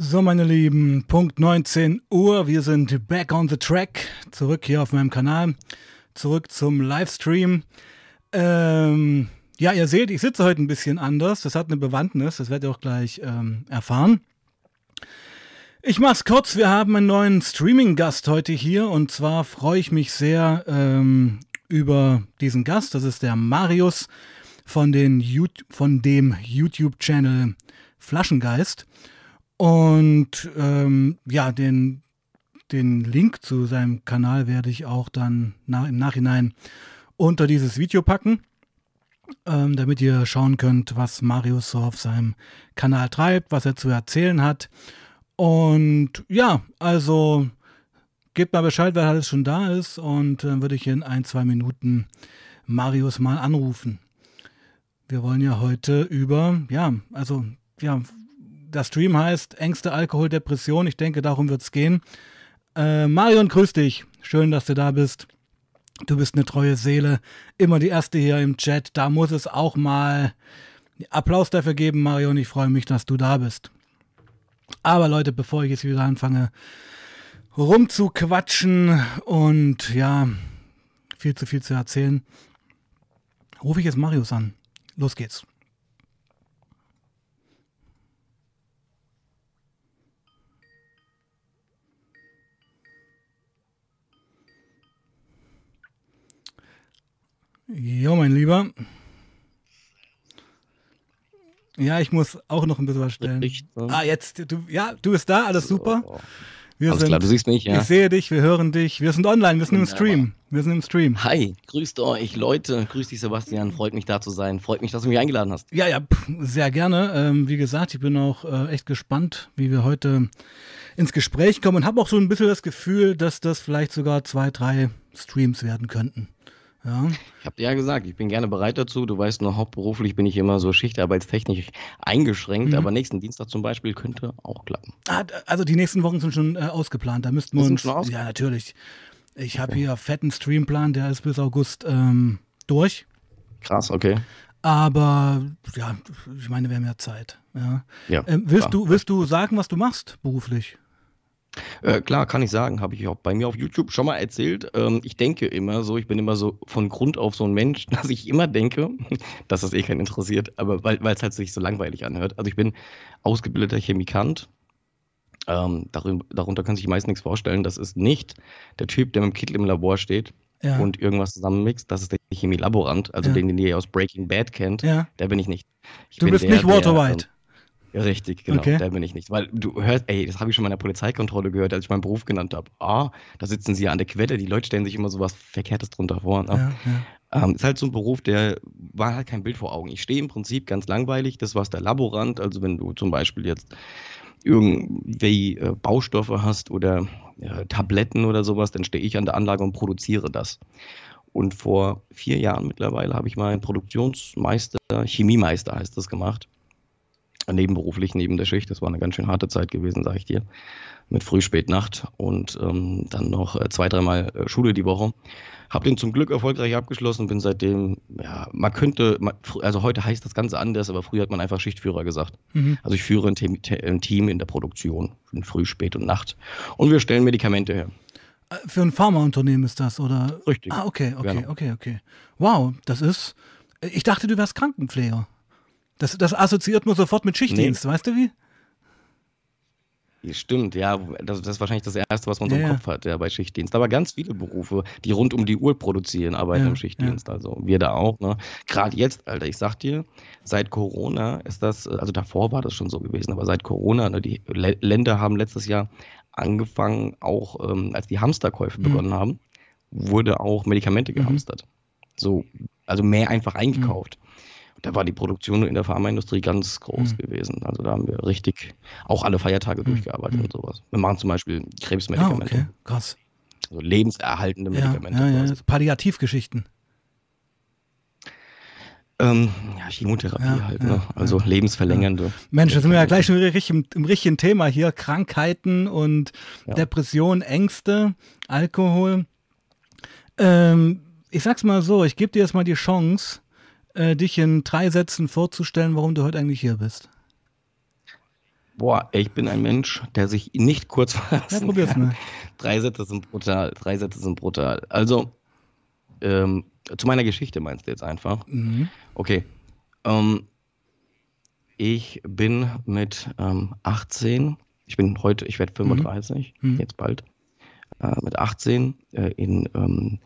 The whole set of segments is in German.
So, meine Lieben, Punkt 19 Uhr. Wir sind back on the track. Zurück hier auf meinem Kanal. Zurück zum Livestream. Ähm, ja, ihr seht, ich sitze heute ein bisschen anders. Das hat eine Bewandtnis. Das werdet ihr auch gleich ähm, erfahren. Ich mach's kurz. Wir haben einen neuen Streaming-Gast heute hier. Und zwar freue ich mich sehr ähm, über diesen Gast. Das ist der Marius von, den von dem YouTube-Channel Flaschengeist. Und ähm, ja, den, den Link zu seinem Kanal werde ich auch dann nach, im Nachhinein unter dieses Video packen, ähm, damit ihr schauen könnt, was Marius so auf seinem Kanal treibt, was er zu erzählen hat. Und ja, also gebt mal Bescheid, wer alles schon da ist und dann äh, würde ich in ein, zwei Minuten Marius mal anrufen. Wir wollen ja heute über, ja, also ja, der Stream heißt Ängste, Alkohol, Depression. Ich denke, darum wird es gehen. Äh, Marion, grüß dich. Schön, dass du da bist. Du bist eine treue Seele. Immer die erste hier im Chat. Da muss es auch mal Applaus dafür geben, Marion. Ich freue mich, dass du da bist. Aber Leute, bevor ich jetzt wieder anfange rumzuquatschen und ja, viel zu viel zu erzählen, rufe ich jetzt Marius an. Los geht's. Jo, mein Lieber. Ja, ich muss auch noch ein bisschen was stellen. Nicht, ne? Ah, jetzt, du, ja, du bist da, alles super. Wir alles sind, klar, du siehst mich, ja. Ich sehe dich, wir hören dich. Wir sind online, wir sind im Stream. Wir sind im Stream. Hi, grüßt euch, Leute. Grüß dich, Sebastian. Freut mich, da zu sein. Freut mich, dass du mich eingeladen hast. Ja, ja, sehr gerne. Ähm, wie gesagt, ich bin auch äh, echt gespannt, wie wir heute ins Gespräch kommen und habe auch so ein bisschen das Gefühl, dass das vielleicht sogar zwei, drei Streams werden könnten. Ja. Ich habe dir ja gesagt, ich bin gerne bereit dazu. Du weißt nur, hauptberuflich bin ich immer so schichtarbeitstechnisch eingeschränkt, mhm. aber nächsten Dienstag zum Beispiel könnte auch klappen. Ah, also die nächsten Wochen sind schon äh, ausgeplant. Da müssten wir uns. Ja, natürlich. Ich habe okay. hier fetten Streamplan, der ist bis August ähm, durch. Krass, okay. Aber ja, ich meine, wir haben ja Zeit. Ja. ja ähm, willst, du, willst du sagen, was du machst beruflich? Äh, klar, kann ich sagen, habe ich auch bei mir auf YouTube schon mal erzählt. Ähm, ich denke immer so, ich bin immer so von Grund auf so ein Mensch, dass ich immer denke, dass das eh keinen interessiert, aber weil es halt sich so langweilig anhört. Also ich bin ausgebildeter Chemikant. Ähm, darüber, darunter kann sich meist nichts vorstellen. Das ist nicht der Typ, der mit dem Kittel im Labor steht ja. und irgendwas zusammenmixt. Das ist der Chemielaborant, also ja. den, den ihr aus Breaking Bad kennt. Ja. Der bin ich nicht. Ich du bist der, nicht Walter White. Richtig, genau, okay. der bin ich nicht. Weil du hörst, ey, das habe ich schon mal in der Polizeikontrolle gehört, als ich meinen Beruf genannt habe. Ah, da sitzen sie ja an der Quelle, die Leute stellen sich immer so was Verkehrtes drunter vor. Ne? Ja, ja. Ähm, ist halt so ein Beruf, der war halt kein Bild vor Augen. Ich stehe im Prinzip ganz langweilig, das war der Laborant, also wenn du zum Beispiel jetzt irgendwie äh, Baustoffe hast oder äh, Tabletten oder sowas, dann stehe ich an der Anlage und produziere das. Und vor vier Jahren mittlerweile habe ich mal einen Produktionsmeister, Chemiemeister heißt das gemacht nebenberuflich neben der Schicht. Das war eine ganz schön harte Zeit gewesen, sage ich dir. Mit Früh, Spät, Nacht und ähm, dann noch äh, zwei, dreimal äh, Schule die Woche. Hab den zum Glück erfolgreich abgeschlossen, bin seitdem, ja, man könnte, also heute heißt das Ganze anders, aber früher hat man einfach Schichtführer gesagt. Mhm. Also ich führe ein, ein, Team in der Produktion, in Früh, Spät und Nacht. Und wir stellen Medikamente her. Äh, für ein Pharmaunternehmen ist das, oder? Richtig. Ah, okay, okay, genau. okay, okay. Wow, das ist, ich dachte, du wärst Krankenpfleger. Das, das assoziiert man sofort mit Schichtdienst, nee. weißt du wie? Stimmt, ja, das, das, ist wahrscheinlich das Erste, was man so im ja, Kopf hat, ja, bei Schichtdienst. Aber ganz viele Berufe, die rund um die Uhr produzieren, arbeiten ja, im Schichtdienst. Ja. Also wir da auch. Ne? Gerade jetzt, Alter, ich sag dir, seit Corona ist das, also davor war das schon so gewesen, aber seit Corona, ne, die Länder haben letztes Jahr angefangen, auch ähm, als die Hamsterkäufe mhm. begonnen haben, wurde auch Medikamente mhm. gehamstert. Mhm. So, also mehr einfach eingekauft. Mhm da war die Produktion in der Pharmaindustrie ganz groß mhm. gewesen. Also da haben wir richtig auch alle Feiertage mhm. durchgearbeitet mhm. und sowas. Wir machen zum Beispiel Krebsmedikamente. Ah, okay, krass. Also lebenserhaltende Medikamente. Ja, ja, ja. Palliativgeschichten. Ähm, ja, Chemotherapie ja, halt, ne? also lebensverlängernde. Mensch, da sind wir ja gleich im richtigen, im richtigen Thema hier. Krankheiten und Depression, Ängste, Alkohol. Ähm, ich sag's mal so, ich gebe dir jetzt mal die Chance, äh, dich in drei Sätzen vorzustellen, warum du heute eigentlich hier bist. Boah, ich bin ein Mensch, der sich nicht kurz fassen ja, probier's kann. Mal. Drei Sätze sind brutal. Drei Sätze sind brutal. Also, ähm, zu meiner Geschichte meinst du jetzt einfach? Mhm. Okay. Ähm, ich bin mit ähm, 18, ich bin heute, ich werde 35, mhm. mhm. jetzt bald, äh, mit 18 äh, in ähm,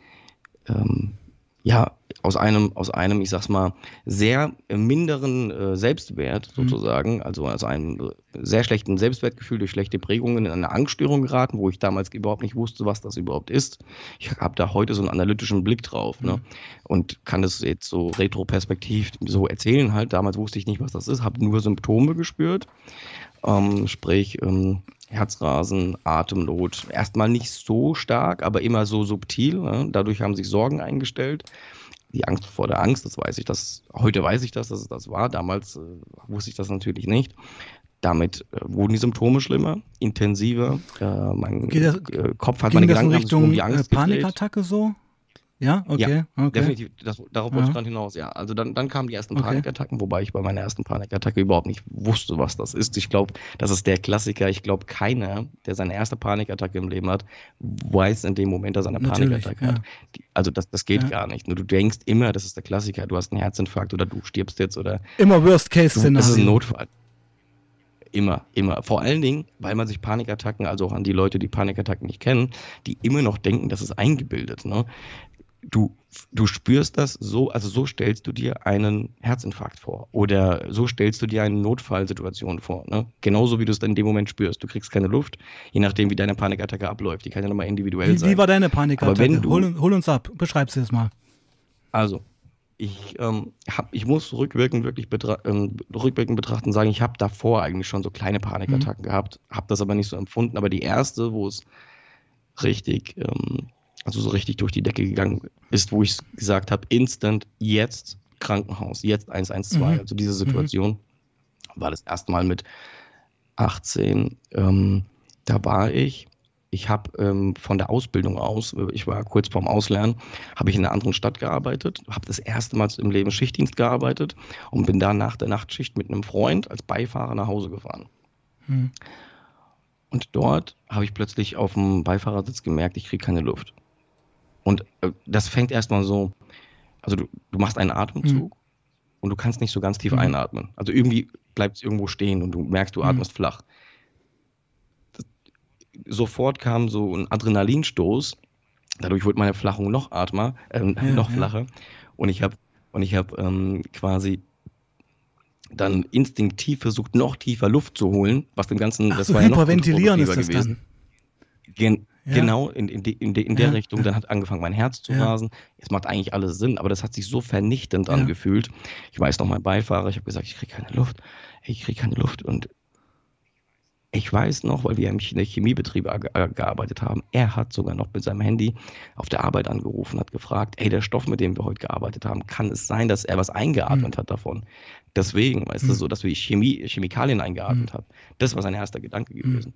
ähm, ja, aus einem, aus einem, ich sag's mal, sehr minderen äh, Selbstwert mhm. sozusagen, mhm. also aus einem sehr schlechten Selbstwertgefühl durch schlechte Prägungen in eine Angststörung geraten, wo ich damals überhaupt nicht wusste, was das überhaupt ist. Ich habe da heute so einen analytischen Blick drauf ne? Mhm. und kann das jetzt so retroperspektiv so erzählen halt. Damals wusste ich nicht, was das ist, habe nur Symptome gespürt, ähm, sprich ähm, Herzrasen, Atemnot. Erstmal nicht so stark, aber immer so subtil. Ne? Dadurch haben sich Sorgen eingestellt. Die Angst vor der Angst, das weiß ich, das, heute weiß ich das, dass es das war. Damals äh, wusste ich das natürlich nicht. Damit äh, wurden die Symptome schlimmer, intensiver. Äh, mein das, äh, Kopf hat meine Gedanken in Richtung um die Angst Panikattacke so? Ja, okay. Ja, okay. definitiv. Das, darauf wollte ich gerade hinaus, ja. Also dann, dann kamen die ersten okay. Panikattacken, wobei ich bei meiner ersten Panikattacke überhaupt nicht wusste, was das ist. Ich glaube, das ist der Klassiker. Ich glaube, keiner, der seine erste Panikattacke im Leben hat, weiß in dem Moment, dass er eine Natürlich, Panikattacke ja. hat. also das, das geht gar nicht. Nur du denkst immer, das ist der Klassiker, du hast einen Herzinfarkt oder du stirbst jetzt oder. Immer Worst-Case-Szenario. Das ist ein Notfall. Immer, immer. Vor allen Dingen, weil man sich Panikattacken, also auch an die Leute, die Panikattacken nicht kennen, die immer noch denken, das ist eingebildet. Ne? Du, du spürst das so, also so stellst du dir einen Herzinfarkt vor oder so stellst du dir eine Notfallsituation vor. Ne? Genauso wie du es dann in dem Moment spürst. Du kriegst keine Luft, je nachdem, wie deine Panikattacke abläuft. Die kann ja nochmal individuell wie, sein. Wie war deine Panikattacke? Du, hol, hol, uns ab, beschreib sie jetzt mal. Also, ich, ähm, hab, ich muss rückwirkend wirklich betra ähm, rückwirkend betrachten und sagen, ich habe davor eigentlich schon so kleine Panikattacken mhm. gehabt, habe das aber nicht so empfunden. Aber die erste, wo es richtig ähm, also so richtig durch die Decke gegangen ist, wo ich gesagt habe, instant, jetzt Krankenhaus, jetzt 112. Mhm. Also diese Situation mhm. war das erste Mal mit 18. Ähm, da war ich. Ich habe ähm, von der Ausbildung aus, ich war kurz vorm Auslernen, habe ich in einer anderen Stadt gearbeitet, habe das erste Mal im Leben Schichtdienst gearbeitet und bin dann nach der Nachtschicht mit einem Freund als Beifahrer nach Hause gefahren. Mhm. Und dort habe ich plötzlich auf dem Beifahrersitz gemerkt, ich kriege keine Luft. Und äh, das fängt erstmal so, also du, du machst einen Atemzug mhm. und du kannst nicht so ganz tief mhm. einatmen. Also irgendwie bleibt es irgendwo stehen und du merkst, du mhm. atmest flach. Das, sofort kam so ein Adrenalinstoß. Dadurch wurde meine Flachung noch atmer, äh, ja, noch ja. flacher. Und ich habe und ich habe ähm, quasi dann instinktiv versucht, noch tiefer Luft zu holen, was dem Ganzen, Ach, das so war ja noch hyperventilieren ist das gewesen. Dann. Gen ja. Genau, in, in, de, in, de, in der ja. Richtung. Dann hat angefangen, mein Herz zu rasen. Es macht eigentlich alles Sinn, aber das hat sich so vernichtend angefühlt. Ich weiß noch, mein Beifahrer, ich habe gesagt, ich kriege keine Luft. Ich kriege keine Luft. Und ich weiß noch, weil wir im Chemiebetrieb gearbeitet haben, er hat sogar noch mit seinem Handy auf der Arbeit angerufen, hat gefragt, ey, der Stoff, mit dem wir heute gearbeitet haben, kann es sein, dass er was eingeatmet mhm. hat davon? Deswegen, weißt mhm. du, hm. so, dass wir Chemie, Chemikalien eingeatmet mhm. haben. Das war sein erster Gedanke hm. gewesen.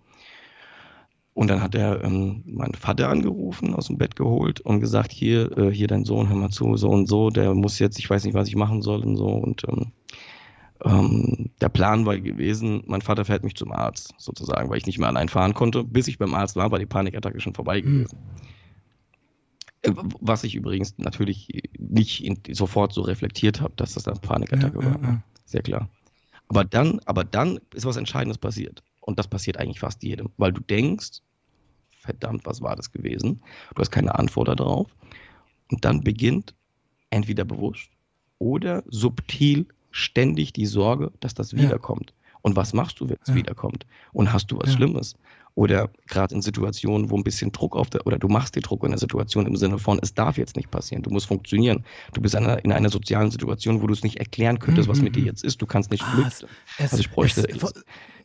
Und dann hat er ähm, meinen Vater angerufen, aus dem Bett geholt und gesagt, hier, äh, hier dein Sohn, hör mal zu, so und so, der muss jetzt, ich weiß nicht, was ich machen soll und so. Und ähm, ähm, der Plan war gewesen, mein Vater fährt mich zum Arzt, sozusagen, weil ich nicht mehr allein fahren konnte. Bis ich beim Arzt war, war die Panikattacke schon vorbei hm. gewesen. Mhm. Was ich übrigens natürlich nicht in, sofort so reflektiert habe, dass das eine Panikattacke ja, war. Ja, ja. Sehr klar. Aber dann, aber dann ist was Entscheidendes passiert. Und das passiert eigentlich fast jedem, weil du denkst, verdammt, was war das gewesen? Du hast keine Antwort darauf. Und dann beginnt entweder bewusst oder subtil ständig die Sorge, dass das wiederkommt. Und was machst du, wenn es ja. wiederkommt? Und hast du was ja. Schlimmes? Oder gerade in Situationen, wo ein bisschen Druck auf der, oder du machst dir Druck in der Situation im Sinne von, es darf jetzt nicht passieren, du musst funktionieren. Du bist in einer, in einer sozialen Situation, wo du es nicht erklären könntest, was mit dir mhm. jetzt ist. Du kannst nicht ah, flüchten. also ich bräuchte, es,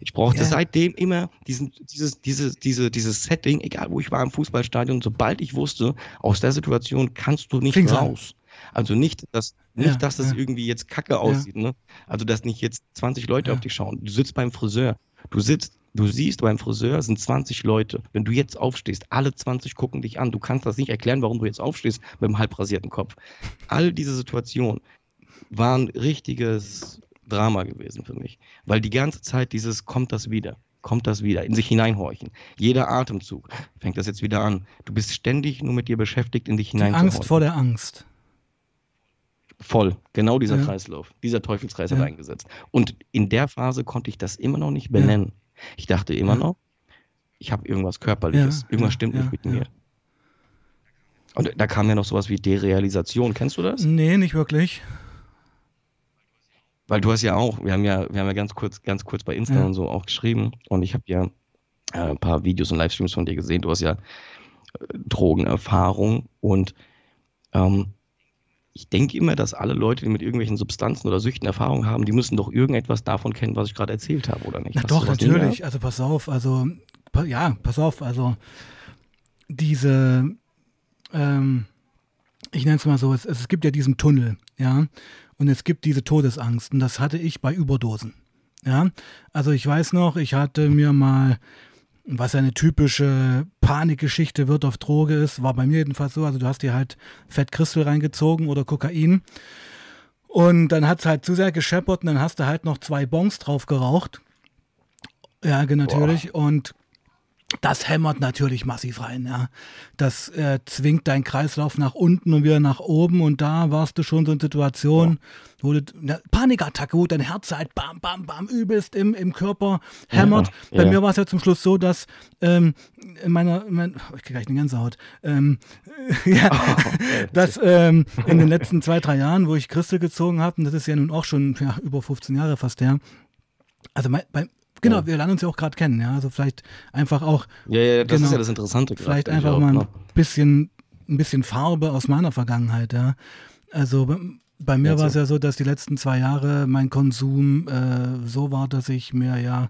ich, brauchte ja. seitdem immer diesen, dieses, dieses, diese, dieses Setting, egal wo ich war im Fußballstadion, sobald ich wusste, aus der Situation kannst du nicht Fing's raus. An. Also nicht, dass, nicht, ja, dass das ja. irgendwie jetzt kacke aussieht, ja. ne? Also, dass nicht jetzt 20 Leute auf dich schauen. Du sitzt beim Friseur. Du sitzt, du siehst beim Friseur sind 20 Leute. Wenn du jetzt aufstehst, alle 20 gucken dich an. Du kannst das nicht erklären, warum du jetzt aufstehst mit einem halb rasierten Kopf. All diese Situationen waren richtiges Drama gewesen für mich. Weil die ganze Zeit dieses, kommt das wieder, kommt das wieder, in sich hineinhorchen. Jeder Atemzug fängt das jetzt wieder an. Du bist ständig nur mit dir beschäftigt, in dich hineinzuhorchen. Angst vor der Angst. Voll, genau dieser ja. Kreislauf, dieser Teufelskreis ja. hat eingesetzt. Und in der Phase konnte ich das immer noch nicht benennen. Ja. Ich dachte immer noch, ich habe irgendwas Körperliches, irgendwas stimmt nicht mit mir. Und da kam ja noch sowas wie Derealisation. Kennst du das? Nee, nicht wirklich. Weil du hast ja auch, wir haben ja, wir haben ja ganz kurz, ganz kurz bei Insta und so auch geschrieben und ich habe ja äh, ein paar Videos und Livestreams von dir gesehen. Du hast ja äh, Drogenerfahrung und ähm, ich denke immer, dass alle Leute, die mit irgendwelchen Substanzen oder Süchten Erfahrung haben, die müssen doch irgendetwas davon kennen, was ich gerade erzählt habe, oder nicht? Na doch, natürlich. Also pass auf, also ja, pass auf, also diese, ähm, ich nenne es mal so, es, es gibt ja diesen Tunnel, ja, und es gibt diese Todesangst und das hatte ich bei Überdosen, ja. Also ich weiß noch, ich hatte mir mal was eine typische Panikgeschichte wird auf Droge ist, war bei mir jedenfalls so. Also du hast dir halt Fettkristel reingezogen oder Kokain. Und dann hat es halt zu sehr gescheppert und dann hast du halt noch zwei Bongs drauf geraucht. Ja, natürlich. Boah. Und das hämmert natürlich massiv rein, ja. Das äh, zwingt deinen Kreislauf nach unten und wieder nach oben und da warst du schon so in Situationen, ja. wo du eine Panikattacke, wo dein Herz halt bam, bam, bam übelst im, im Körper hämmert. Ja, Bei ja. mir war es ja zum Schluss so, dass ähm, in meiner, in mein, oh, ich kriege gleich eine Gänsehaut, ähm, ja, oh, dass ähm, in den letzten zwei, drei Jahren, wo ich Christel gezogen habe, und das ist ja nun auch schon über 15 Jahre fast her, also mein, bei, Genau, ja. wir lernen uns ja auch gerade kennen, ja. Also vielleicht einfach auch. Ja, ja, das genau, ist ja das Interessante. Vielleicht einfach auch, mal ein ja. bisschen, ein bisschen Farbe aus meiner Vergangenheit, ja. Also bei mir war es ja so, dass die letzten zwei Jahre mein Konsum äh, so war, dass ich mir ja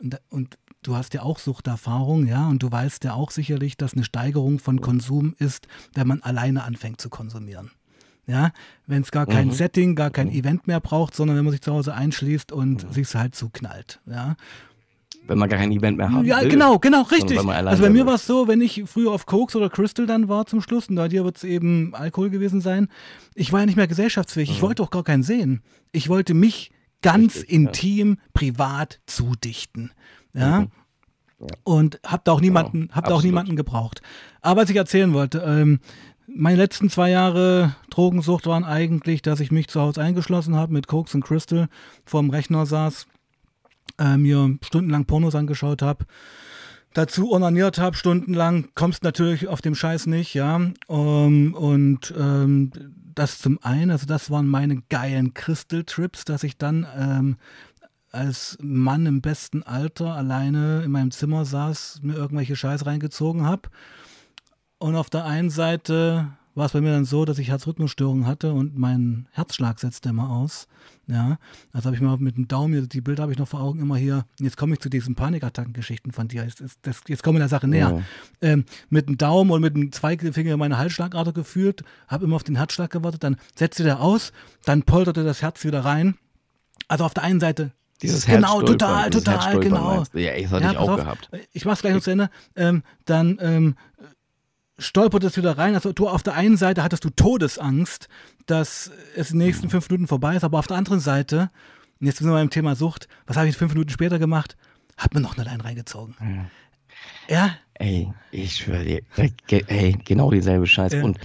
und, und du hast ja auch Suchterfahrung, ja, und du weißt ja auch sicherlich, dass eine Steigerung von Konsum ist, wenn man alleine anfängt zu konsumieren. Ja, wenn es gar kein mhm. Setting, gar kein mhm. Event mehr braucht, sondern wenn man sich zu Hause einschließt und mhm. sich halt zuknallt. Ja. Wenn man gar kein Event mehr hat. Ja, will, genau, genau, richtig. Also bei mir war es so, wenn ich früher auf Koks oder Crystal dann war zum Schluss, und bei dir wird es eben Alkohol gewesen sein, ich war ja nicht mehr gesellschaftsfähig. Ich mhm. wollte auch gar keinen sehen. Ich wollte mich ganz richtig, intim, ja. privat zudichten. Ja. Mhm. Ja. Und hab da auch niemanden, genau, hab da auch niemanden gebraucht. Aber was ich erzählen wollte, ähm, meine letzten zwei Jahre Drogensucht waren eigentlich, dass ich mich zu Hause eingeschlossen habe mit Koks und Crystal, vorm Rechner saß, äh, mir stundenlang Pornos angeschaut habe, dazu onaniert habe, stundenlang, kommst natürlich auf dem Scheiß nicht, ja. Um, und ähm, das zum einen, also das waren meine geilen Crystal-Trips, dass ich dann ähm, als Mann im besten Alter alleine in meinem Zimmer saß, mir irgendwelche Scheiß reingezogen habe und auf der einen Seite war es bei mir dann so, dass ich Herzrhythmusstörungen hatte und mein Herzschlag setzte immer aus. Ja, also habe ich mal mit dem Daumen, die Bilder habe ich noch vor Augen immer hier. Jetzt komme ich zu diesen Panikattacken-Geschichten von dir. Jetzt, jetzt, jetzt kommen wir der Sache näher. Ja. Ähm, mit dem Daumen und mit dem Zweigefinger meine Halsschlagader gefühlt, habe immer auf den Herzschlag gewartet, dann setzte der aus, dann polterte das Herz wieder rein. Also auf der einen Seite dieses Genau, total, total, genau. Ja, das hatte ja, ich auch auf, gehabt. Ich mach's gleich noch zu Ende. Ähm, dann ähm, stolpert es wieder rein. Also du auf der einen Seite hattest du Todesangst, dass es in den nächsten fünf Minuten vorbei ist, aber auf der anderen Seite, und jetzt sind wir beim Thema Sucht, was habe ich fünf Minuten später gemacht? Hab mir noch eine Line reingezogen. Ja. ja? Ey, ich schwöre dir, ey, genau dieselbe Scheiße. Ja. Und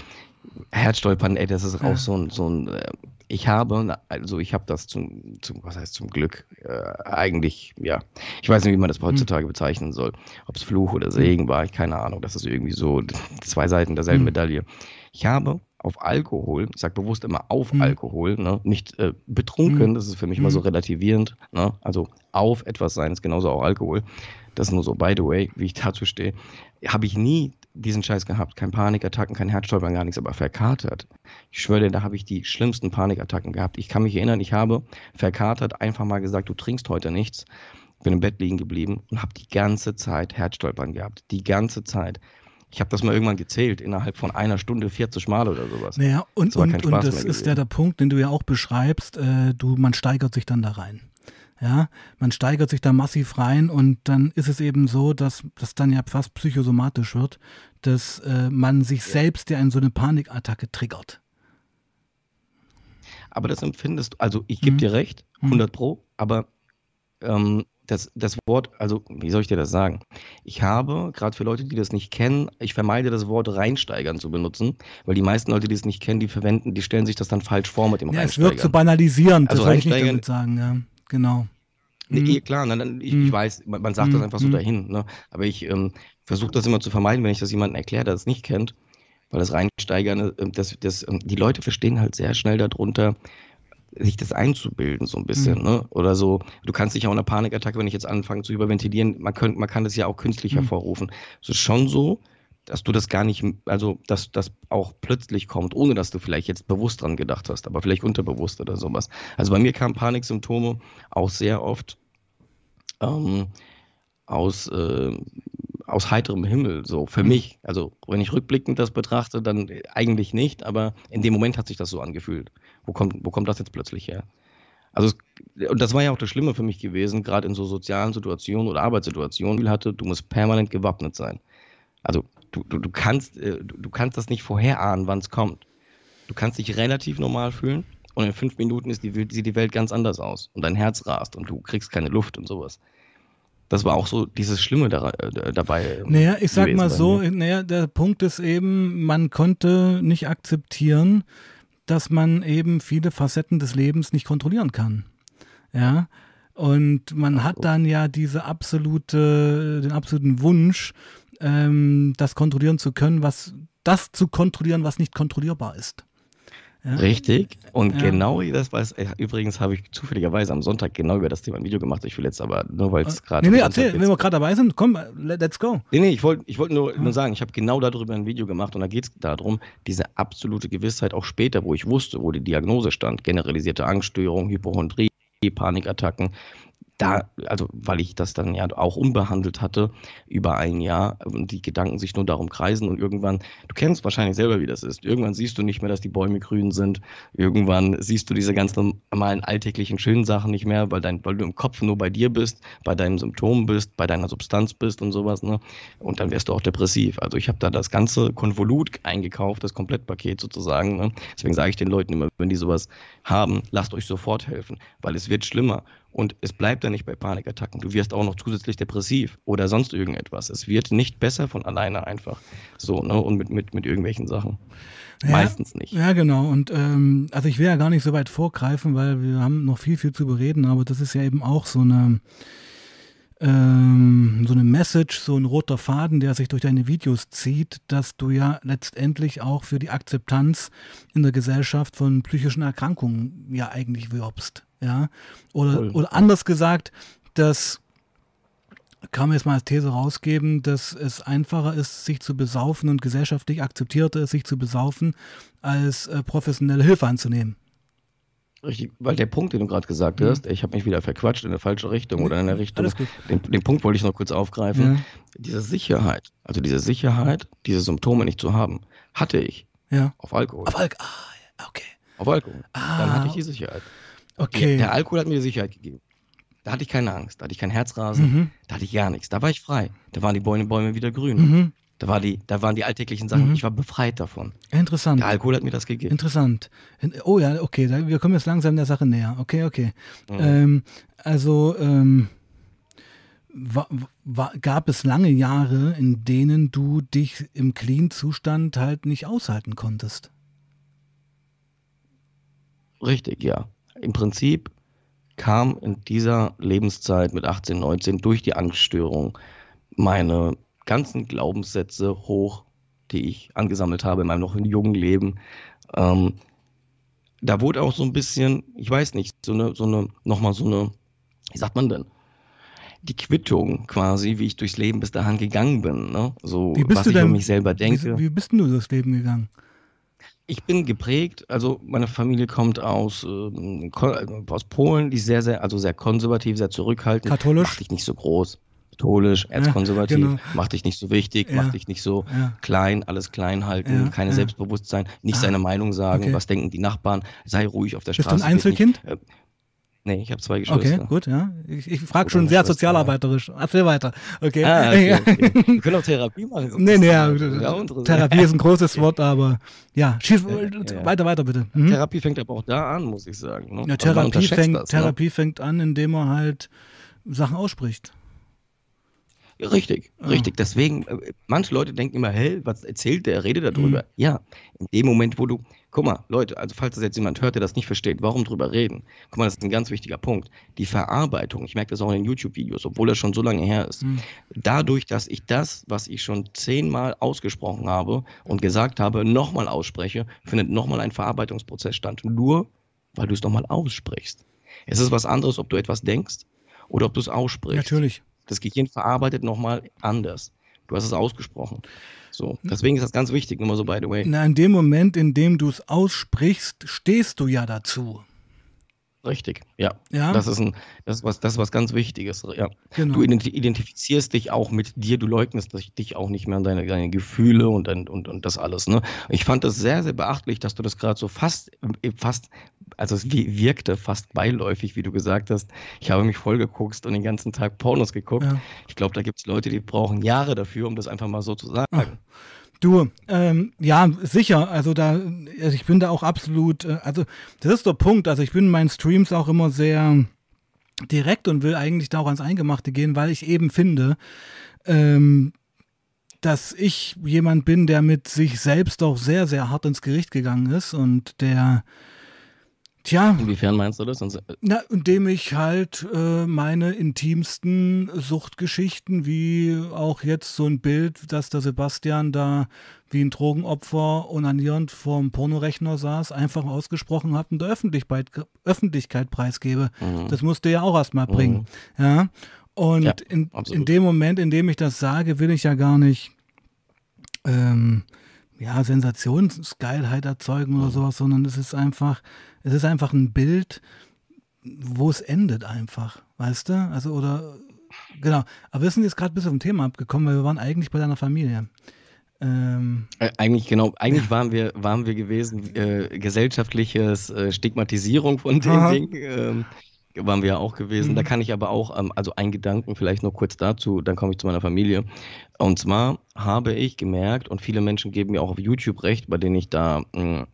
Herzstolpern, ey, das ist auch so ein, so ein äh, ich habe, also ich habe das zum, zum, was heißt zum Glück, äh, eigentlich, ja, ich weiß nicht, wie man das hm. heutzutage bezeichnen soll. Ob es Fluch oder hm. Segen war, ich keine Ahnung. Das ist irgendwie so zwei Seiten derselben mhm. Medaille. Ich habe auf Alkohol, ich sage bewusst immer auf mhm. Alkohol, ne? nicht äh, betrunken, mhm. das ist für mich immer so relativierend. Ne? Also auf etwas sein ist genauso auch Alkohol. Das ist nur so, by the way, wie ich dazu stehe. Habe ich nie diesen Scheiß gehabt. Kein Panikattacken, kein Herzstolpern, gar nichts, aber verkatert. Ich schwöre dir, da habe ich die schlimmsten Panikattacken gehabt. Ich kann mich erinnern, ich habe verkatert einfach mal gesagt, du trinkst heute nichts. Bin im Bett liegen geblieben und habe die ganze Zeit Herzstolpern gehabt. Die ganze Zeit. Ich habe das mal irgendwann gezählt, innerhalb von einer Stunde 40 Mal oder sowas. Naja, und, das, und, und das ist ja der Punkt, den du ja auch beschreibst, äh, du, man steigert sich dann da rein. Ja, man steigert sich da massiv rein und dann ist es eben so, dass das dann ja fast psychosomatisch wird, dass äh, man sich selbst ja in so eine Panikattacke triggert. Aber das empfindest du, also ich gebe mhm. dir recht, 100 mhm. Pro, aber ähm, das, das Wort, also wie soll ich dir das sagen? Ich habe, gerade für Leute, die das nicht kennen, ich vermeide das Wort reinsteigern zu benutzen, weil die meisten Leute, die es nicht kennen, die verwenden, die stellen sich das dann falsch vor mit dem ja, Reinsteigern. Es wirkt so banalisierend, also das soll ich nicht damit sagen, ja, genau. Nee, mhm. klar, ne, ich, mhm. ich, weiß, man, man sagt mhm. das einfach so mhm. dahin, ne? aber ich ähm, versuche das immer zu vermeiden, wenn ich das jemandem erkläre, der es nicht kennt, weil das Reinsteigern, äh, das, das, ähm, die Leute verstehen halt sehr schnell darunter, sich das einzubilden, so ein bisschen, mhm. ne? Oder so, du kannst dich auch in einer Panikattacke, wenn ich jetzt anfange zu überventilieren, man, könnt, man kann das ja auch künstlich mhm. hervorrufen. Es ist schon so, dass du das gar nicht, also dass das auch plötzlich kommt, ohne dass du vielleicht jetzt bewusst dran gedacht hast, aber vielleicht unterbewusst oder sowas. Also bei mir kamen Paniksymptome auch sehr oft ähm, aus, äh, aus heiterem Himmel, so für mhm. mich. Also wenn ich rückblickend das betrachte, dann eigentlich nicht, aber in dem Moment hat sich das so angefühlt. Wo kommt, wo kommt das jetzt plötzlich her? Also, es, und das war ja auch das Schlimme für mich gewesen, gerade in so sozialen Situationen oder Arbeitssituationen, ich hatte, du musst permanent gewappnet sein. Also, du, du, du, kannst, äh, du, du kannst das nicht vorherahnen, wann es kommt. Du kannst dich relativ normal fühlen und in fünf Minuten ist die, sieht die Welt ganz anders aus und dein Herz rast und du kriegst keine Luft und sowas. Das war auch so dieses Schlimme da, äh, dabei. Naja, ich sag mal so, naja, der Punkt ist eben, man konnte nicht akzeptieren, dass man eben viele Facetten des Lebens nicht kontrollieren kann. Ja. Und man hat dann ja diese absolute, den absoluten Wunsch, ähm, das kontrollieren zu können, was das zu kontrollieren, was nicht kontrollierbar ist. Ja? Richtig. Und ja. genau das weiß, äh, übrigens habe ich zufälligerweise am Sonntag genau über das Thema ein Video gemacht. Ich will jetzt aber nur, weil es gerade. Nee, nee, erzähl, wenn wir gerade dabei sind, komm, let's go. Nee, nee, ich wollte ich wollt nur, ja. nur sagen, ich habe genau darüber ein Video gemacht und da geht es darum, diese absolute Gewissheit auch später, wo ich wusste, wo die Diagnose stand, generalisierte Angststörung, Hypochondrie, Panikattacken, da, also weil ich das dann ja auch unbehandelt hatte über ein Jahr und die Gedanken sich nur darum kreisen und irgendwann, du kennst wahrscheinlich selber, wie das ist, irgendwann siehst du nicht mehr, dass die Bäume grün sind, irgendwann siehst du diese ganz normalen alltäglichen schönen Sachen nicht mehr, weil, dein, weil du im Kopf nur bei dir bist, bei deinen Symptomen bist, bei deiner Substanz bist und sowas, ne? Und dann wärst du auch depressiv. Also ich habe da das ganze Konvolut eingekauft, das Komplettpaket sozusagen. Ne? Deswegen sage ich den Leuten immer, wenn die sowas haben, lasst euch sofort helfen, weil es wird schlimmer. Und es bleibt dann nicht bei Panikattacken. Du wirst auch noch zusätzlich depressiv oder sonst irgendetwas. Es wird nicht besser von alleine einfach. So, ne? Und mit, mit, mit irgendwelchen Sachen. Ja, Meistens nicht. Ja, genau. Und ähm, also ich will ja gar nicht so weit vorgreifen, weil wir haben noch viel, viel zu bereden, aber das ist ja eben auch so eine ähm, so eine Message, so ein roter Faden, der sich durch deine Videos zieht, dass du ja letztendlich auch für die Akzeptanz in der Gesellschaft von psychischen Erkrankungen ja eigentlich wirbst. Ja? Oder, oder anders gesagt, dass kann man jetzt mal als These rausgeben, dass es einfacher ist, sich zu besaufen und gesellschaftlich akzeptierter ist, sich zu besaufen, als äh, professionelle Hilfe anzunehmen. Richtig, weil der Punkt, den du gerade gesagt mhm. hast, ich habe mich wieder verquatscht in eine falsche Richtung oder in eine Richtung. Den, den, Punkt wollte ich noch kurz aufgreifen. Ja. Diese Sicherheit, also diese Sicherheit, diese Symptome nicht zu haben, hatte ich. Ja. Auf Alkohol. Auf Alkohol. Ah, okay. Auf Alkohol. Ah. Dann hatte ich die Sicherheit. Okay. Der, Alkohol hat mir die Sicherheit gegeben. Da hatte ich keine Angst, da hatte ich kein Herzrasen, mhm. da hatte ich gar nichts. Da war ich frei. Da waren die Bäume, Bäume wieder grün. Mhm. Da, war die, da waren die alltäglichen Sachen, mhm. ich war befreit davon. Interessant. Der Alkohol hat mir das gegeben. Interessant. Oh ja, okay, wir kommen jetzt langsam der Sache näher. Okay, okay. Mhm. Ähm, also, ähm, war, war, gab es lange Jahre, in denen du dich im Clean-Zustand halt nicht aushalten konntest? Richtig, ja im Prinzip kam in dieser Lebenszeit mit 18, 19 durch die Angststörung meine ganzen Glaubenssätze hoch, die ich angesammelt habe in meinem noch jungen Leben. Ähm, da wurde auch so ein bisschen, ich weiß nicht, so eine, so eine, nochmal so eine, wie sagt man denn? Die Quittung quasi, wie ich durchs Leben bis dahin gegangen bin. Ne? So, was ich denn, über mich selber denke. Wie, wie bist denn du durchs Leben gegangen? Ich bin geprägt, also meine Familie kommt aus, äh, aus Polen, die ist sehr, sehr, also sehr konservativ, sehr zurückhaltend. Katholisch? Macht dich nicht so groß. Katholisch, erzkonservativ, ja, genau. macht dich nicht so wichtig, ja. macht dich nicht so ja. klein, alles klein halten, ja, keine Selbstbewusstsein, nicht ah, seine Meinung sagen, okay. was denken die Nachbarn, sei ruhig auf der Straße. Bist du ein Einzelkind? Nicht, äh, Nee, ich habe zwei Geschwister. Okay, gut, ja. Ich, ich frage schon sehr sozialarbeiterisch. Erzähl weiter. Okay. Ah, okay, okay. Wir können auch Therapie machen. Nee, nee, ja, Therapie ist ein großes Wort, aber ja, schieß ja. weiter, weiter bitte. Mhm. Therapie fängt aber auch da an, muss ich sagen. Ne? Ja, Therapie, fängt, das, ne? Therapie fängt an, indem man halt Sachen ausspricht. Richtig, ah. richtig. Deswegen, äh, manche Leute denken immer, hä, was erzählt der, redet darüber. Mhm. Ja, in dem Moment, wo du, guck mal, Leute, also falls das jetzt jemand hört, der das nicht versteht, warum drüber reden? Guck mal, das ist ein ganz wichtiger Punkt. Die Verarbeitung, ich merke das auch in den YouTube-Videos, obwohl das schon so lange her ist. Mhm. Dadurch, dass ich das, was ich schon zehnmal ausgesprochen habe und gesagt habe, nochmal ausspreche, findet nochmal ein Verarbeitungsprozess statt. Nur, weil du es nochmal aussprichst. Es ist was anderes, ob du etwas denkst oder ob du es aussprichst. Natürlich. Das Gehirn verarbeitet nochmal anders. Du hast es ausgesprochen. So, deswegen ist das ganz wichtig, nur mal so by the way. Na, in dem Moment, in dem du es aussprichst, stehst du ja dazu. Richtig, ja. ja. Das ist ein, das ist was, das ist was ganz Wichtiges. Ja. Genau. Du identifizierst dich auch mit dir, du leugnest dich auch nicht mehr an deine, deine Gefühle und, und, und das alles. Ne? Ich fand das sehr, sehr beachtlich, dass du das gerade so fast, fast, also es wirkte fast beiläufig, wie du gesagt hast. Ich habe mich vollgeguckt und den ganzen Tag Pornos geguckt. Ja. Ich glaube, da gibt es Leute, die brauchen Jahre dafür, um das einfach mal so zu sagen. Ach. Du, ähm, ja, sicher. Also da, also ich bin da auch absolut, äh, also das ist der Punkt. Also ich bin in meinen Streams auch immer sehr direkt und will eigentlich da auch ans Eingemachte gehen, weil ich eben finde, ähm, dass ich jemand bin, der mit sich selbst auch sehr, sehr hart ins Gericht gegangen ist und der Tja. Inwiefern meinst du das? Na, indem ich halt äh, meine intimsten Suchtgeschichten, wie auch jetzt so ein Bild, dass der Sebastian da wie ein Drogenopfer onanierend vorm Pornorechner saß, einfach ausgesprochen habe und der Öffentlichkeit, Öffentlichkeit preisgebe. Mhm. Das musste ja auch erstmal bringen. Mhm. Ja. Und ja, in, in dem Moment, in dem ich das sage, will ich ja gar nicht ähm, ja, Sensationsgeilheit erzeugen oder mhm. sowas, sondern es ist einfach, es ist einfach ein Bild, wo es endet einfach, weißt du? Also, oder, genau. Aber wir sind jetzt gerade bis auf ein Thema abgekommen, weil wir waren eigentlich bei deiner Familie. Ähm, äh, eigentlich genau, eigentlich ja. waren wir, waren wir gewesen, äh, gesellschaftliches äh, Stigmatisierung von dem Aha. Ding. Ähm, waren wir ja auch gewesen. Mhm. Da kann ich aber auch, ähm, also ein Gedanken vielleicht noch kurz dazu, dann komme ich zu meiner Familie. Und zwar habe ich gemerkt, und viele Menschen geben mir auch auf YouTube recht, bei denen ich da hm,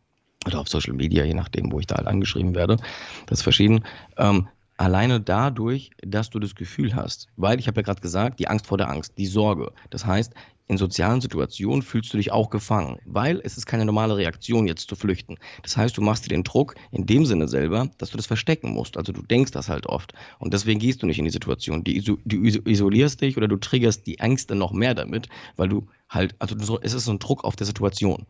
oder auf Social Media, je nachdem, wo ich da halt angeschrieben werde. Das ist verschieden. Ähm, alleine dadurch, dass du das Gefühl hast, weil ich habe ja gerade gesagt, die Angst vor der Angst, die Sorge. Das heißt, in sozialen Situationen fühlst du dich auch gefangen, weil es ist keine normale Reaktion, jetzt zu flüchten. Das heißt, du machst dir den Druck in dem Sinne selber, dass du das verstecken musst. Also du denkst das halt oft. Und deswegen gehst du nicht in die Situation. Du isolierst dich oder du triggerst die Ängste noch mehr damit, weil du halt, also so, es ist so ein Druck auf der Situation.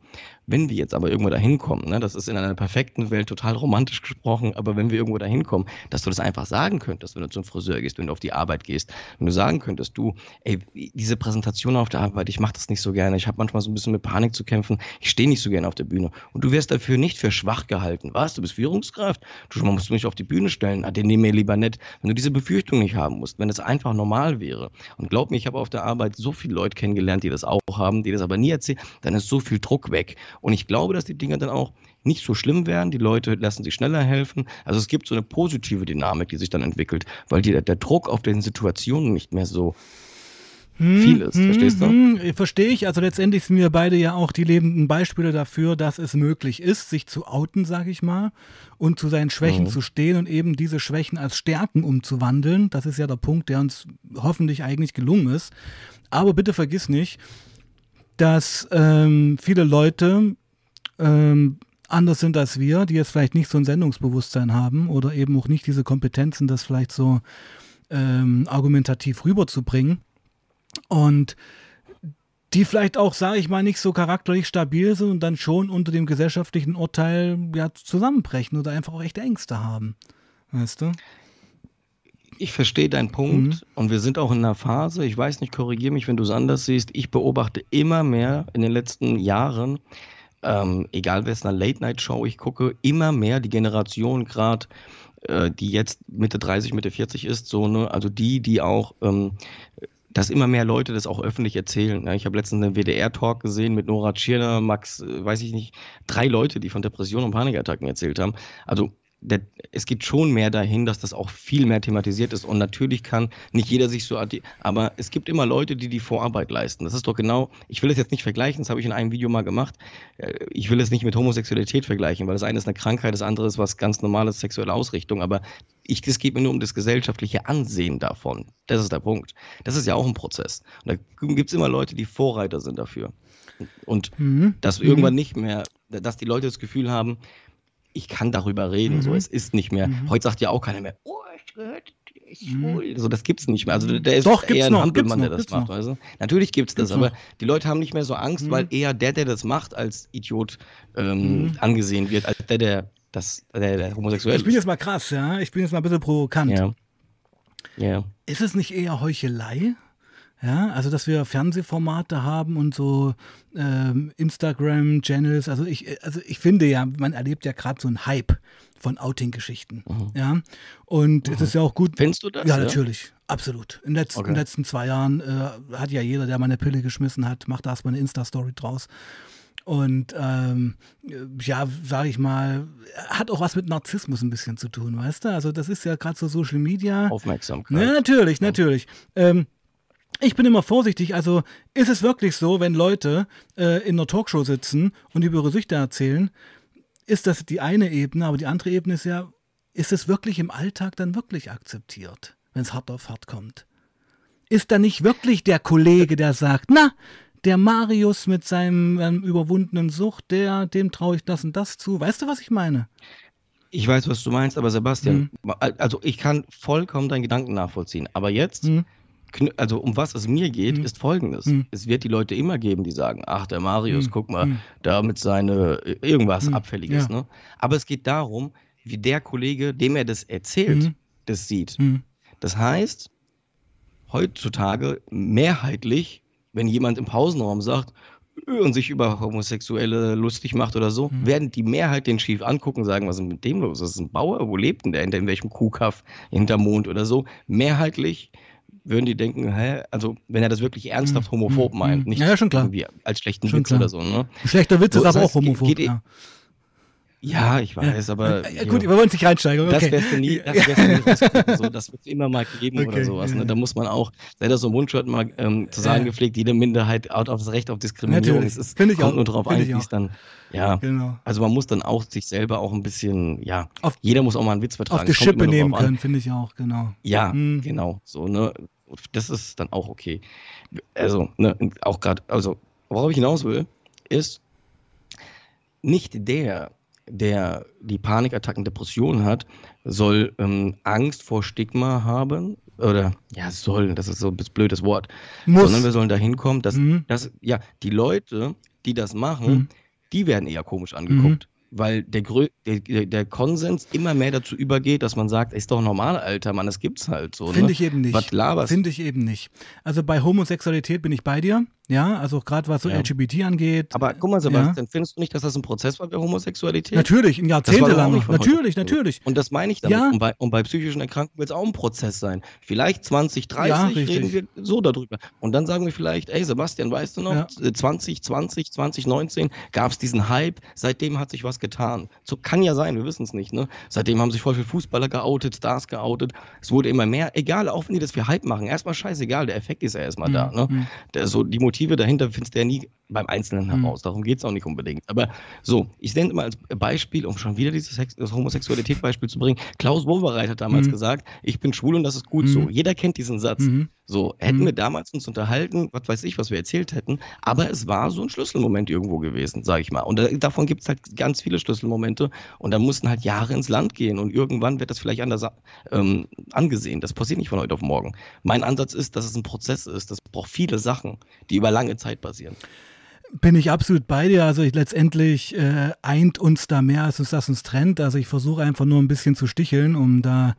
Wenn wir jetzt aber irgendwo dahin kommen, ne, das ist in einer perfekten Welt total romantisch gesprochen, aber wenn wir irgendwo dahin kommen, dass du das einfach sagen könntest, wenn du zum Friseur gehst, wenn du auf die Arbeit gehst, wenn du sagen könntest, du, ey, diese Präsentation auf der Arbeit, ich mache das nicht so gerne, ich habe manchmal so ein bisschen mit Panik zu kämpfen, ich stehe nicht so gerne auf der Bühne und du wirst dafür nicht für schwach gehalten. Was? Du bist Führungskraft? Du musst mich auf die Bühne stellen, den nehmen wir lieber nicht. Wenn du diese Befürchtung nicht haben musst, wenn es einfach normal wäre. Und glaub mir, ich habe auf der Arbeit so viele Leute kennengelernt, die das auch haben, die das aber nie erzählen, dann ist so viel Druck weg. Und ich glaube, dass die Dinge dann auch nicht so schlimm werden. Die Leute lassen sich schneller helfen. Also es gibt so eine positive Dynamik, die sich dann entwickelt, weil die, der Druck auf den Situationen nicht mehr so hm, viel ist. Hm, verstehst du? Hm, verstehe ich. Also letztendlich sind wir beide ja auch die lebenden Beispiele dafür, dass es möglich ist, sich zu outen, sage ich mal, und zu seinen Schwächen mhm. zu stehen und eben diese Schwächen als Stärken umzuwandeln. Das ist ja der Punkt, der uns hoffentlich eigentlich gelungen ist. Aber bitte vergiss nicht, dass ähm, viele Leute ähm, anders sind als wir, die jetzt vielleicht nicht so ein Sendungsbewusstsein haben oder eben auch nicht diese Kompetenzen, das vielleicht so ähm, argumentativ rüberzubringen. Und die vielleicht auch, sage ich mal, nicht so charakterlich stabil sind und dann schon unter dem gesellschaftlichen Urteil ja, zusammenbrechen oder einfach auch echte Ängste haben. Weißt du? Ich verstehe deinen Punkt mhm. und wir sind auch in einer Phase, ich weiß nicht, korrigiere mich, wenn du es anders siehst, ich beobachte immer mehr in den letzten Jahren, ähm, egal wessen Late-Night-Show ich gucke, immer mehr die Generation gerade, äh, die jetzt Mitte 30, Mitte 40 ist, so, ne, also die, die auch ähm, dass immer mehr Leute das auch öffentlich erzählen. Ja, ich habe letztens einen WDR-Talk gesehen mit Nora Tschirner, Max, äh, weiß ich nicht, drei Leute, die von Depressionen und Panikattacken erzählt haben. Also der, es geht schon mehr dahin, dass das auch viel mehr thematisiert ist. Und natürlich kann nicht jeder sich so, aber es gibt immer Leute, die die Vorarbeit leisten. Das ist doch genau, ich will es jetzt nicht vergleichen, das habe ich in einem Video mal gemacht. Äh, ich will es nicht mit Homosexualität vergleichen, weil das eine ist eine Krankheit, das andere ist was ganz normales sexuelle Ausrichtung. Aber ich, es geht mir nur um das gesellschaftliche Ansehen davon. Das ist der Punkt. Das ist ja auch ein Prozess. Und da gibt es immer Leute, die Vorreiter sind dafür. Und mhm. dass irgendwann mhm. nicht mehr, dass die Leute das Gefühl haben, ich kann darüber reden. Mhm. So, es ist nicht mehr. Mhm. Heute sagt ja auch keiner mehr, oh, ich gehört. Mhm. So, das gibt's nicht mehr. Also der ist Doch, eher ein Hampelmann, der das macht. Also, natürlich gibt's das, aber die Leute haben nicht mehr so Angst, mhm. weil eher der, der das macht, als Idiot ähm, mhm. angesehen wird, als der, der das, der, der homosexuell ist. Ich bin jetzt mal krass, ja. Ich bin jetzt mal ein bisschen provokant. Ja. ja. Ist es nicht eher Heuchelei? Ja, also dass wir Fernsehformate haben und so ähm, Instagram-Channels. Also ich, also ich finde ja, man erlebt ja gerade so einen Hype von Outing-Geschichten. Mhm. Ja. Und mhm. es ist ja auch gut. Findest du das? Ja, natürlich. Absolut. In, letz, okay. in den letzten zwei Jahren äh, hat ja jeder, der mal eine Pille geschmissen hat, macht da erstmal eine Insta-Story draus. Und ähm, ja, sage ich mal, hat auch was mit Narzissmus ein bisschen zu tun, weißt du? Also das ist ja gerade so Social Media. Aufmerksamkeit. Ja, natürlich, natürlich. Ähm, ich bin immer vorsichtig. Also ist es wirklich so, wenn Leute äh, in einer Talkshow sitzen und über ihre Süchte erzählen, ist das die eine Ebene, aber die andere Ebene ist ja, ist es wirklich im Alltag dann wirklich akzeptiert, wenn es hart auf hart kommt? Ist da nicht wirklich der Kollege, der sagt, na, der Marius mit seinem ähm, überwundenen Sucht, der, dem traue ich das und das zu. Weißt du, was ich meine? Ich weiß, was du meinst, aber Sebastian, mhm. also ich kann vollkommen deinen Gedanken nachvollziehen. Aber jetzt mhm also um was es mir geht, mhm. ist folgendes. Mhm. Es wird die Leute immer geben, die sagen, ach, der Marius, mhm. guck mal, mhm. da mit seine irgendwas mhm. Abfälliges. Ja. Ne? Aber es geht darum, wie der Kollege, dem er das erzählt, mhm. das sieht. Das heißt, heutzutage mehrheitlich, wenn jemand im Pausenraum sagt, und sich über Homosexuelle lustig macht oder so, mhm. werden die Mehrheit den schief angucken und sagen, was ist mit dem los? Das ist ein Bauer, wo lebt denn der? In welchem Kuhkaff hinter Mond oder so? Mehrheitlich würden die denken, hä, also wenn er das wirklich ernsthaft mhm. homophob mhm. meint, nicht ja, schon klar. irgendwie als schlechten schon Witz klar. oder so. Ne? Schlechter Witz so, ist aber auch homophob. Geht, ja. Ja, ich weiß, ja. aber. Ja, gut, wir wollen sich reinsteigen. Okay. Das wirst du nie, das wirst du nie so, das wird es immer mal geben okay. oder sowas. Ne? Da muss man auch, sei das so ein Mundschutz mal ähm, zu sagen gepflegt, jede Minderheit hat auf das Recht auf Diskriminierung. Natürlich. Es ist, ich kommt auch. nur darauf ein, wie es dann. Ja, genau. also man muss dann auch sich selber auch ein bisschen, ja, auf, jeder muss auch mal einen Witz vertragen. Auf die Schippe nehmen können, finde ich auch, genau. Ja, hm. genau. So, ne? Das ist dann auch okay. Also, ne, auch gerade, also, worauf ich hinaus will, ist nicht der, der die Panikattacken, Depressionen hat, soll ähm, Angst vor Stigma haben oder ja soll, das ist so ein blödes Wort, Muss. sondern wir sollen dahin kommen, dass, mhm. dass ja die Leute, die das machen, mhm. die werden eher komisch angeguckt. Mhm weil der, der, der, Konsens immer mehr dazu übergeht, dass man sagt, ist doch normal, Alter, Mann, das gibt's halt so. Finde ne? ich eben nicht. Was laberst Finde ich eben nicht. Also bei Homosexualität bin ich bei dir. Ja, also gerade was so ja. LGBT angeht. Aber guck mal, Sebastian, ja. findest du nicht, dass das ein Prozess war bei Homosexualität? Natürlich, ein Jahrzehntelang. Natürlich, natürlich. Und das meine ich damit. Ja. Und, bei, und bei psychischen Erkrankungen wird es auch ein Prozess sein. Vielleicht 20, 30 ja, reden wir so darüber. Und dann sagen wir vielleicht, ey Sebastian, weißt du noch, 2020, 2019 gab es diesen Hype, seitdem hat sich was getan. So kann ja sein, wir wissen es nicht. Ne? Seitdem haben sich voll viele Fußballer geoutet, Stars geoutet. Es wurde immer mehr. Egal, auch wenn die das für Hype machen. Erstmal scheißegal, der Effekt ist ja erstmal mhm. da. Ne? Mhm. Der, so, die Motive dahinter findest du ja nie beim Einzelnen mhm. heraus. Darum geht es auch nicht unbedingt. Aber so, ich nenne mal als Beispiel, um schon wieder dieses das Homosexualität-Beispiel zu bringen. Klaus Wowereit hat damals mhm. gesagt, ich bin schwul und das ist gut mhm. so. Jeder kennt diesen Satz. Mhm. So, hätten mhm. wir damals uns unterhalten, was weiß ich, was wir erzählt hätten, aber es war so ein Schlüsselmoment irgendwo gewesen, sage ich mal. Und da, davon gibt es halt ganz viele Schlüsselmomente und da mussten halt Jahre ins Land gehen und irgendwann wird das vielleicht anders ähm, angesehen. Das passiert nicht von heute auf morgen. Mein Ansatz ist, dass es ein Prozess ist. Das braucht viele Sachen, die über lange Zeit basieren. Bin ich absolut bei dir. Also ich, letztendlich äh, eint uns da mehr, als uns das uns trennt. Also ich versuche einfach nur ein bisschen zu sticheln, um da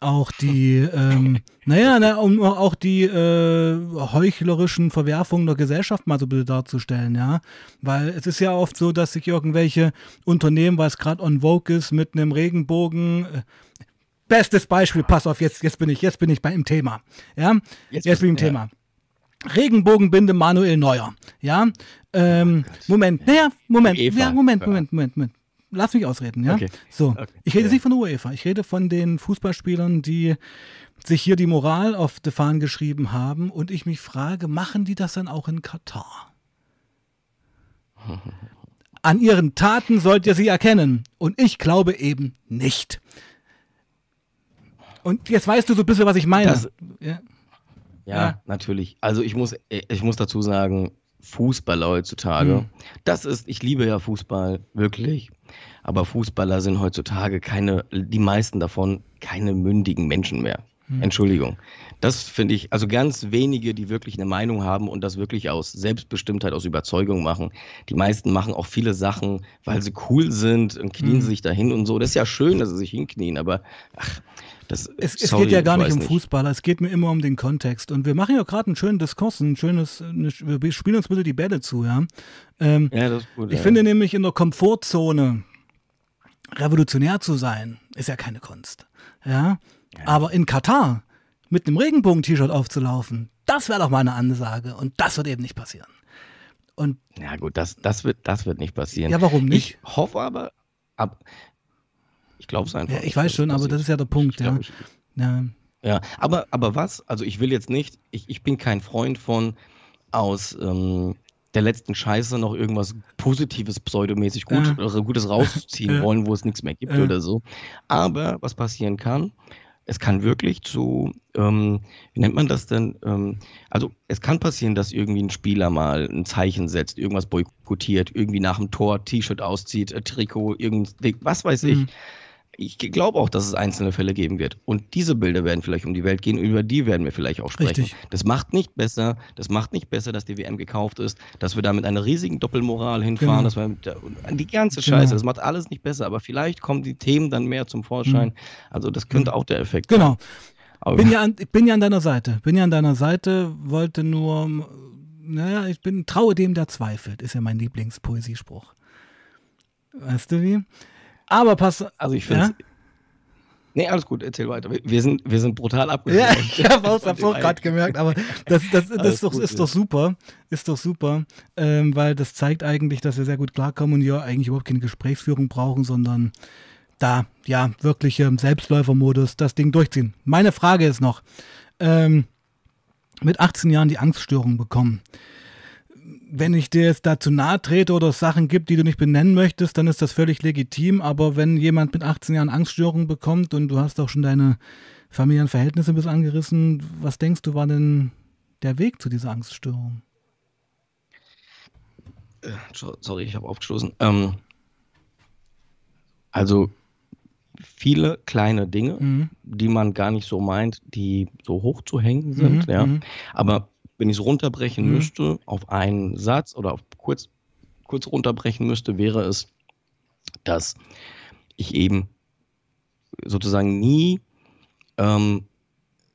auch die, ähm, naja, na, um auch die äh, heuchlerischen Verwerfungen der Gesellschaft mal so ein bisschen darzustellen, ja. Weil es ist ja oft so, dass sich irgendwelche Unternehmen, weil es gerade on Vogue ist, mit einem Regenbogen. Äh, bestes Beispiel, pass auf, jetzt, jetzt bin ich, jetzt bin ich bei im Thema. Ja, jetzt, jetzt bin ich im ja. Thema. Regenbogenbinde Manuel Neuer. Ja, ähm, oh Moment, naja, Moment, ja, Moment, Moment, Moment, Moment. lass mich ausreden, ja? Okay. So, okay. ich rede ja. nicht von der UEFA, ich rede von den Fußballspielern, die sich hier die Moral auf die Fahnen geschrieben haben und ich mich frage, machen die das dann auch in Katar? An ihren Taten sollt ihr sie erkennen und ich glaube eben nicht. Und jetzt weißt du so ein bisschen, was ich meine. Das, ja. Ja, ja, natürlich. Also ich muss, ich muss dazu sagen, Fußballer heutzutage, mhm. das ist, ich liebe ja Fußball, wirklich. Aber Fußballer sind heutzutage keine, die meisten davon, keine mündigen Menschen mehr. Mhm. Entschuldigung. Das finde ich, also ganz wenige, die wirklich eine Meinung haben und das wirklich aus Selbstbestimmtheit, aus Überzeugung machen. Die meisten machen auch viele Sachen, weil sie cool sind und knien mhm. sich dahin und so. Das ist ja schön, dass sie sich hinknien, aber ach, das, es, es sorry, geht ja gar nicht um Fußballer, es geht mir immer um den Kontext. Und wir machen ja gerade einen schönen Diskurs, ein schönes, eine, wir spielen uns bitte die Bälle zu, ja. Ähm, ja, das ist gut. Ich ja. finde nämlich in der Komfortzone revolutionär zu sein, ist ja keine Kunst. Ja. Ja. Aber in Katar mit einem Regenbogen-T-Shirt aufzulaufen, das wäre doch mal eine Ansage. Und das wird eben nicht passieren. Und ja, gut, das, das, wird, das wird nicht passieren. Ja, warum nicht? Ich hoffe aber, ab, ich glaube es einfach. Ja, ich weiß schon, aber das ist ja der Punkt, ja. Ich, ja. Ja, aber, aber was? Also ich will jetzt nicht, ich, ich bin kein Freund von aus ähm, der letzten Scheiße noch irgendwas Positives, pseudomäßig gut, ja. Gutes rausziehen wollen, wo es nichts mehr gibt oder so. Aber was passieren kann, es kann wirklich zu, ähm, wie nennt man das denn? Ähm, also es kann passieren, dass irgendwie ein Spieler mal ein Zeichen setzt, irgendwas boykottiert, irgendwie nach dem Tor T-Shirt auszieht, äh, Trikot, irgend, was weiß ich. Mhm ich glaube auch, dass es einzelne Fälle geben wird. Und diese Bilder werden vielleicht um die Welt gehen, über die werden wir vielleicht auch sprechen. Richtig. Das macht nicht besser, das macht nicht besser, dass die WM gekauft ist, dass wir da mit einer riesigen Doppelmoral hinfahren, genau. dass wir der, die ganze genau. Scheiße, das macht alles nicht besser, aber vielleicht kommen die Themen dann mehr zum Vorschein. Mhm. Also das könnte auch der Effekt genau. sein. Genau. Bin ja an, ich bin ja an deiner Seite. Bin ja an deiner Seite, wollte nur, naja, ich bin, traue dem, der zweifelt, ist ja mein Lieblingspoesiespruch. Weißt du wie? Aber pass. Also ich finde. Ja? Nee, alles gut, erzähl weiter. Wir sind, wir sind brutal abgeschlossen. Ja, ich habe auch gerade gemerkt, aber das, das, das ist, doch, gut, ist doch super. Ist doch super, ähm, weil das zeigt eigentlich, dass wir sehr gut klarkommen und ja eigentlich überhaupt keine Gesprächsführung brauchen, sondern da, ja, wirklich im Selbstläufermodus das Ding durchziehen. Meine Frage ist noch, ähm, mit 18 Jahren die Angststörung bekommen wenn ich dir jetzt dazu nahe trete oder es Sachen gibt, die du nicht benennen möchtest, dann ist das völlig legitim. Aber wenn jemand mit 18 Jahren Angststörungen bekommt und du hast auch schon deine familiären Verhältnisse bis angerissen, was denkst du, war denn der Weg zu dieser Angststörung? Äh, sorry, ich habe aufgestoßen. Ähm, also viele kleine Dinge, mhm. die man gar nicht so meint, die so hoch zu hängen sind. Mhm, ja. Mhm. Aber wenn ich es runterbrechen mhm. müsste auf einen Satz oder auf kurz, kurz runterbrechen müsste, wäre es, dass ich eben sozusagen nie ähm,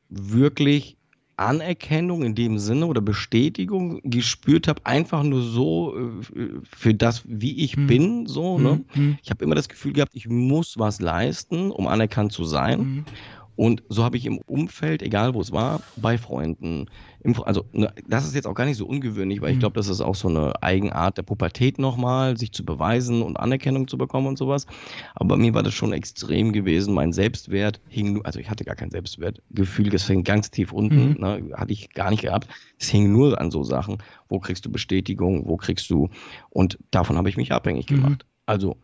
wirklich Anerkennung in dem Sinne oder Bestätigung gespürt habe, einfach nur so äh, für das, wie ich mhm. bin, so. Ne? Mhm. Ich habe immer das Gefühl gehabt, ich muss was leisten, um anerkannt zu sein. Mhm. Und so habe ich im Umfeld, egal wo es war, bei Freunden, im, also ne, das ist jetzt auch gar nicht so ungewöhnlich, weil mhm. ich glaube, das ist auch so eine Eigenart der Pubertät nochmal, sich zu beweisen und Anerkennung zu bekommen und sowas. Aber bei mir war das schon extrem gewesen. Mein Selbstwert hing, nur, also ich hatte gar kein Selbstwertgefühl, das hing ganz tief unten, mhm. ne, hatte ich gar nicht gehabt. Es hing nur an so Sachen, wo kriegst du Bestätigung, wo kriegst du, und davon habe ich mich abhängig mhm. gemacht. Mhm. Also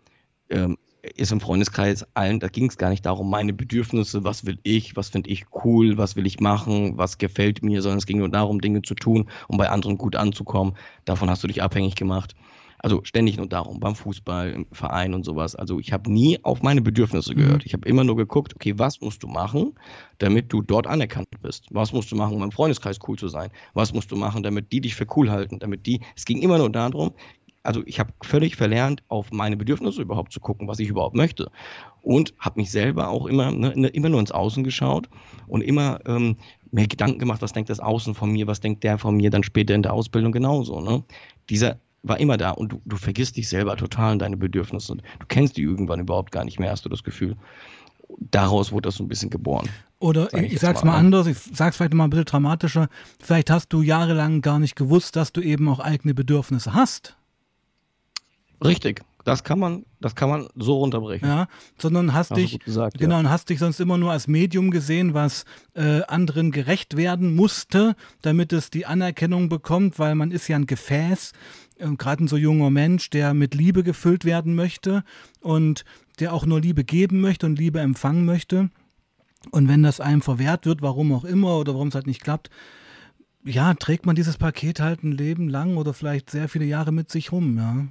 ähm, ist im Freundeskreis allen, da ging es gar nicht darum, meine Bedürfnisse, was will ich, was finde ich cool, was will ich machen, was gefällt mir, sondern es ging nur darum, Dinge zu tun, um bei anderen gut anzukommen. Davon hast du dich abhängig gemacht. Also ständig nur darum, beim Fußball, im Verein und sowas. Also ich habe nie auf meine Bedürfnisse mhm. gehört. Ich habe immer nur geguckt, okay, was musst du machen, damit du dort anerkannt bist? Was musst du machen, um im Freundeskreis cool zu sein? Was musst du machen, damit die dich für cool halten? Damit die, es ging immer nur darum, also ich habe völlig verlernt, auf meine Bedürfnisse überhaupt zu gucken, was ich überhaupt möchte. Und habe mich selber auch immer, ne, ne, immer nur ins Außen geschaut und immer ähm, mir Gedanken gemacht, was denkt das Außen von mir, was denkt der von mir, dann später in der Ausbildung genauso. Ne? Dieser war immer da und du, du vergisst dich selber total in deine Bedürfnisse. Du kennst die irgendwann überhaupt gar nicht mehr, hast du das Gefühl. Daraus wurde das so ein bisschen geboren. Oder sag ich, ich sag's mal, mal anders, ich sag's vielleicht mal ein bisschen dramatischer. Vielleicht hast du jahrelang gar nicht gewusst, dass du eben auch eigene Bedürfnisse hast. Richtig, das kann man, das kann man so runterbrechen. Ja, sondern hast, hast dich, gesagt, genau, ja. und hast dich sonst immer nur als Medium gesehen, was äh, anderen gerecht werden musste, damit es die Anerkennung bekommt, weil man ist ja ein Gefäß, äh, gerade ein so junger Mensch, der mit Liebe gefüllt werden möchte und der auch nur Liebe geben möchte und Liebe empfangen möchte. Und wenn das einem verwehrt wird, warum auch immer oder warum es halt nicht klappt, ja, trägt man dieses Paket halt ein Leben lang oder vielleicht sehr viele Jahre mit sich rum, ja.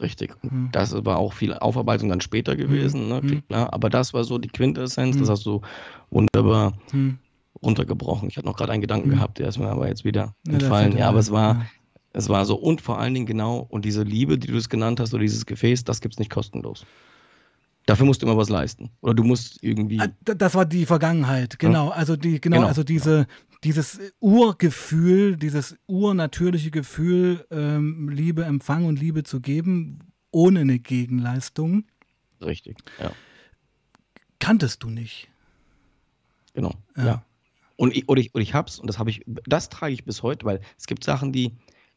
Richtig. Mhm. Das war auch viel Aufarbeitung dann später mhm. gewesen, ne? mhm. klar. Aber das war so die Quintessenz, mhm. das hast du wunderbar mhm. runtergebrochen. Ich hatte noch gerade einen Gedanken gehabt, der ist mir aber jetzt wieder entfallen. Ja, ja aber es war, ja. es war so und vor allen Dingen genau, und diese Liebe, die du es genannt hast, oder dieses Gefäß, das gibt es nicht kostenlos. Dafür musst du immer was leisten. Oder du musst irgendwie. Ah, das war die Vergangenheit, genau. Also die, genau, genau. also diese, dieses Urgefühl, dieses urnatürliche Gefühl, ähm, Liebe empfangen und Liebe zu geben, ohne eine Gegenleistung. Richtig, ja. Kanntest du nicht. Genau, ja. ja. Und ich, und ich, und ich hab's, und das habe ich, das trage ich bis heute, weil es gibt Sachen, die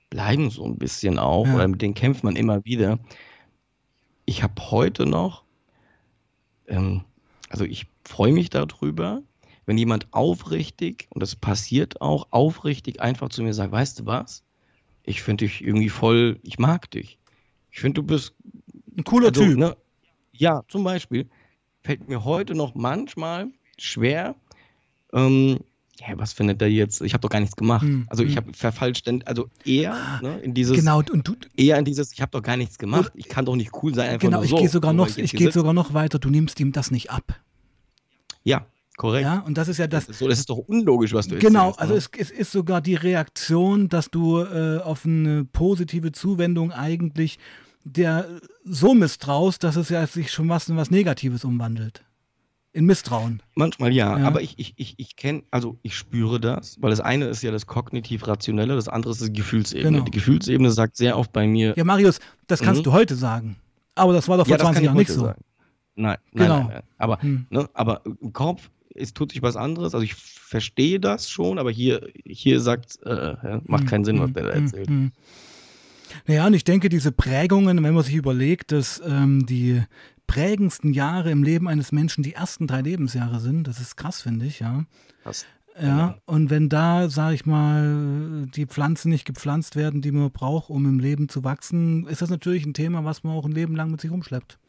bleiben so ein bisschen auch, ja. oder mit denen kämpft man immer wieder. Ich habe heute noch ähm, also ich freue mich darüber, wenn jemand aufrichtig, und das passiert auch, aufrichtig einfach zu mir sagt, weißt du was? Ich finde dich irgendwie voll, ich mag dich. Ich finde, du bist ein cooler also, Typ. Ne, ja, zum Beispiel fällt mir heute noch manchmal schwer, ähm, ja, was findet er jetzt? Ich habe doch gar nichts gemacht. Hm, also ich hm. habe verfalscht, also eher ne, in dieses, genau, und du, eher in dieses, ich habe doch gar nichts gemacht. Ich kann doch nicht cool sein. Einfach genau, ich so, gehe sogar noch, ich gehe sogar noch weiter. Du nimmst ihm das nicht ab. Ja, korrekt. Ja, und das ist ja das. Das ist, so, das ist doch unlogisch, was du Genau, erzählst, also ne? es, es, ist sogar die Reaktion, dass du äh, auf eine positive Zuwendung eigentlich der so misstraust, dass es ja sich schon was in was Negatives umwandelt in Misstrauen. Manchmal ja, ja. aber ich, ich, ich, ich kenne, also ich spüre das, weil das eine ist ja das kognitiv-rationelle, das andere ist die Gefühlsebene. Genau. Die Gefühlsebene sagt sehr oft bei mir. Ja, Marius, das kannst mhm. du heute sagen. Aber das war doch vor ja, 20 Jahren nicht so. Sagen. Nein, nein, genau. nein, nein. Aber, hm. ne, aber im Kopf es tut sich was anderes. Also ich verstehe das schon, aber hier, hier sagt, äh, macht keinen Sinn, was der da hm, erzählt. Hm. Naja, und ich denke, diese Prägungen, wenn man sich überlegt, dass ähm, die prägendsten Jahre im Leben eines Menschen die ersten drei Lebensjahre sind. Das ist krass, finde ich, ja. Krass. Ja, und wenn da, sage ich mal, die Pflanzen nicht gepflanzt werden, die man braucht, um im Leben zu wachsen, ist das natürlich ein Thema, was man auch ein Leben lang mit sich rumschleppt.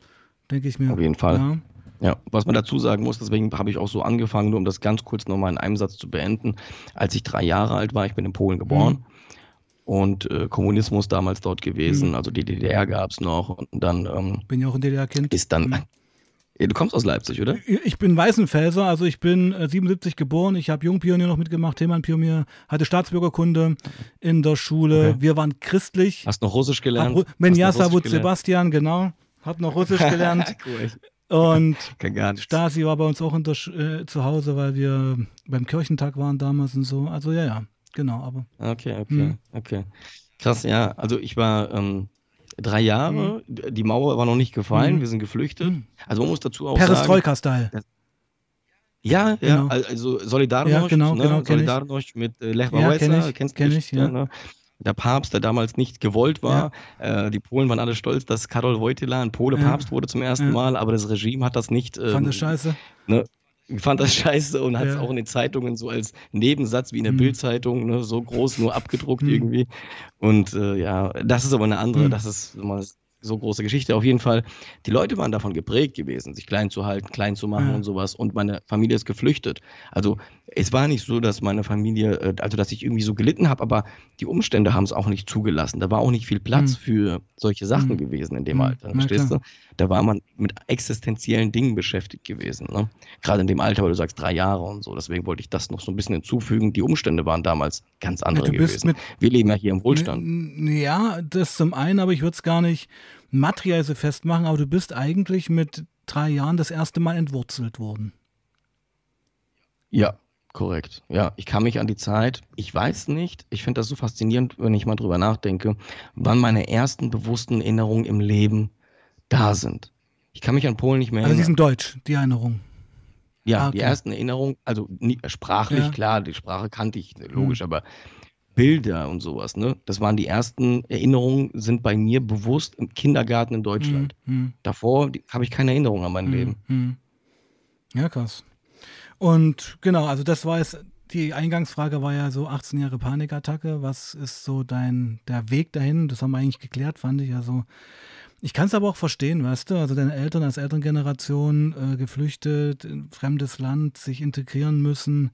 Denke ich mir. Auf jeden Fall. Ja. Ja, was man dazu sagen muss, deswegen habe ich auch so angefangen, nur um das ganz kurz nochmal in einem Satz zu beenden. Als ich drei Jahre alt war, ich bin in Polen geboren, mhm und äh, Kommunismus damals dort gewesen. Mhm. Also die DDR gab es noch und dann. Ähm, bin ja auch ein DDR-Kind. Ist dann. Mhm. Du kommst aus Leipzig, oder? Ich bin Weißenfelser, also ich bin äh, 77 geboren. Ich habe Jungpionier noch mitgemacht, Themenpionier, hatte Staatsbürgerkunde in der Schule. Okay. Wir waren christlich. Hast noch Russisch gelernt? Ru Menjasa Sebastian, genau. Hab noch Russisch gelernt. cool. Und Stasi war bei uns auch der, äh, zu Hause, weil wir beim Kirchentag waren damals und so. Also ja, ja. Genau, aber. Okay, okay, hm. okay. Krass, ja. Also ich war ähm, drei Jahre, hm. die Mauer war noch nicht gefallen, hm. wir sind geflüchtet. Hm. Also man muss dazu auch Perestroika-Style. Ja, genau. ja, also Solidarność, ja, genau, ne? genau, Solidarność mit äh, Lech Wałęsa, ja, kenn kennst du kenn ich, ja. Ne? Der Papst, der damals nicht gewollt war. Ja. Äh, die Polen waren alle stolz, dass Karol Wojtyla ein Pole Papst wurde zum ersten Mal, aber das Regime hat das nicht. Ähm, Fand das scheiße. Ne, fand das scheiße und hat es ja. auch in den Zeitungen so als Nebensatz wie in der mhm. Bildzeitung ne, so groß nur abgedruckt mhm. irgendwie. Und äh, ja, das ist aber eine andere, mhm. das ist mal so große Geschichte. Auf jeden Fall, die Leute waren davon geprägt gewesen, sich klein zu halten, klein zu machen ja. und sowas. Und meine Familie ist geflüchtet. Also es war nicht so, dass meine Familie, äh, also dass ich irgendwie so gelitten habe, aber die Umstände haben es auch nicht zugelassen. Da war auch nicht viel Platz mhm. für solche Sachen mhm. gewesen in dem mhm. Alter. Verstehst du? Da war man mit existenziellen Dingen beschäftigt gewesen. Ne? Gerade in dem Alter, weil du sagst drei Jahre und so. Deswegen wollte ich das noch so ein bisschen hinzufügen. Die Umstände waren damals ganz andere ja, gewesen. Wir leben ja hier im Wohlstand. Ja, das zum einen, aber ich würde es gar nicht materiell so festmachen, aber du bist eigentlich mit drei Jahren das erste Mal entwurzelt worden. Ja, korrekt. Ja, ich kann mich an die Zeit, ich weiß nicht, ich finde das so faszinierend, wenn ich mal drüber nachdenke, wann meine ersten bewussten Erinnerungen im Leben da sind. Ich kann mich an Polen nicht mehr erinnern. Also die sind deutsch, die Erinnerungen. Ja, ah, okay. die ersten Erinnerungen, also sprachlich, ja. klar, die Sprache kannte ich, logisch, hm. aber Bilder und sowas, ne? Das waren die ersten Erinnerungen, sind bei mir bewusst im Kindergarten in Deutschland. Mhm. Davor habe ich keine Erinnerung an mein mhm. Leben. Mhm. Ja, krass. Und genau, also das war es. Die Eingangsfrage war ja so 18 Jahre Panikattacke. Was ist so dein der Weg dahin? Das haben wir eigentlich geklärt, fand ich. Also ich kann es aber auch verstehen, weißt du? Also deine Eltern als Elterngeneration äh, geflüchtet, in fremdes Land, sich integrieren müssen.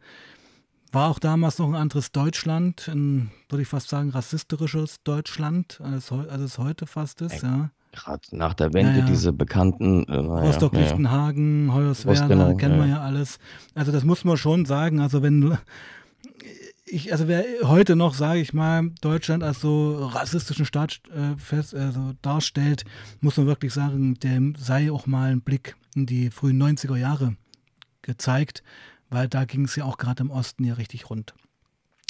War auch damals noch ein anderes Deutschland, ein, würde ich fast sagen, rassistisches Deutschland, als, als es heute fast ist, ja. Gerade nach der Wende, ja, ja. diese bekannten. Äh, Rostock, ja, Lichtenhagen, Hoyerswerda, genau, kennen wir ja alles. Also, das muss man schon sagen. Also, wenn ich, also wer heute noch, sage ich mal, Deutschland als so rassistischen Staat äh, fest, also darstellt, muss man wirklich sagen, dem sei auch mal ein Blick in die frühen 90er Jahre gezeigt, weil da ging es ja auch gerade im Osten ja richtig rund.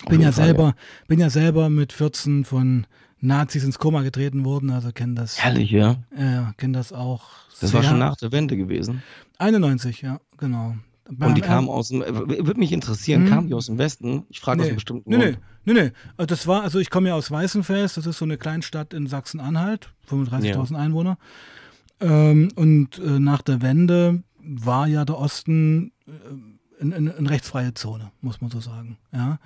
Bin ja Fall, selber, ja. bin ja selber mit 14 von Nazis ins Koma getreten worden, also kenne das. Herrlich, ja. Ja, kenne das auch. Das war schon nach der Wende gewesen. 91, ja, genau. Und die kamen aus dem, würde mich interessieren, hm. kamen die aus dem Westen? Ich frage nee. aus einem bestimmten nee, Grund. Nee, nee, nee. Das war, also ich komme ja aus Weißenfels, das ist so eine Kleinstadt in Sachsen-Anhalt, 35.000 ja. Einwohner. Ähm, und äh, nach der Wende war ja der Osten äh, eine, eine rechtsfreie Zone, muss man so sagen. Ja?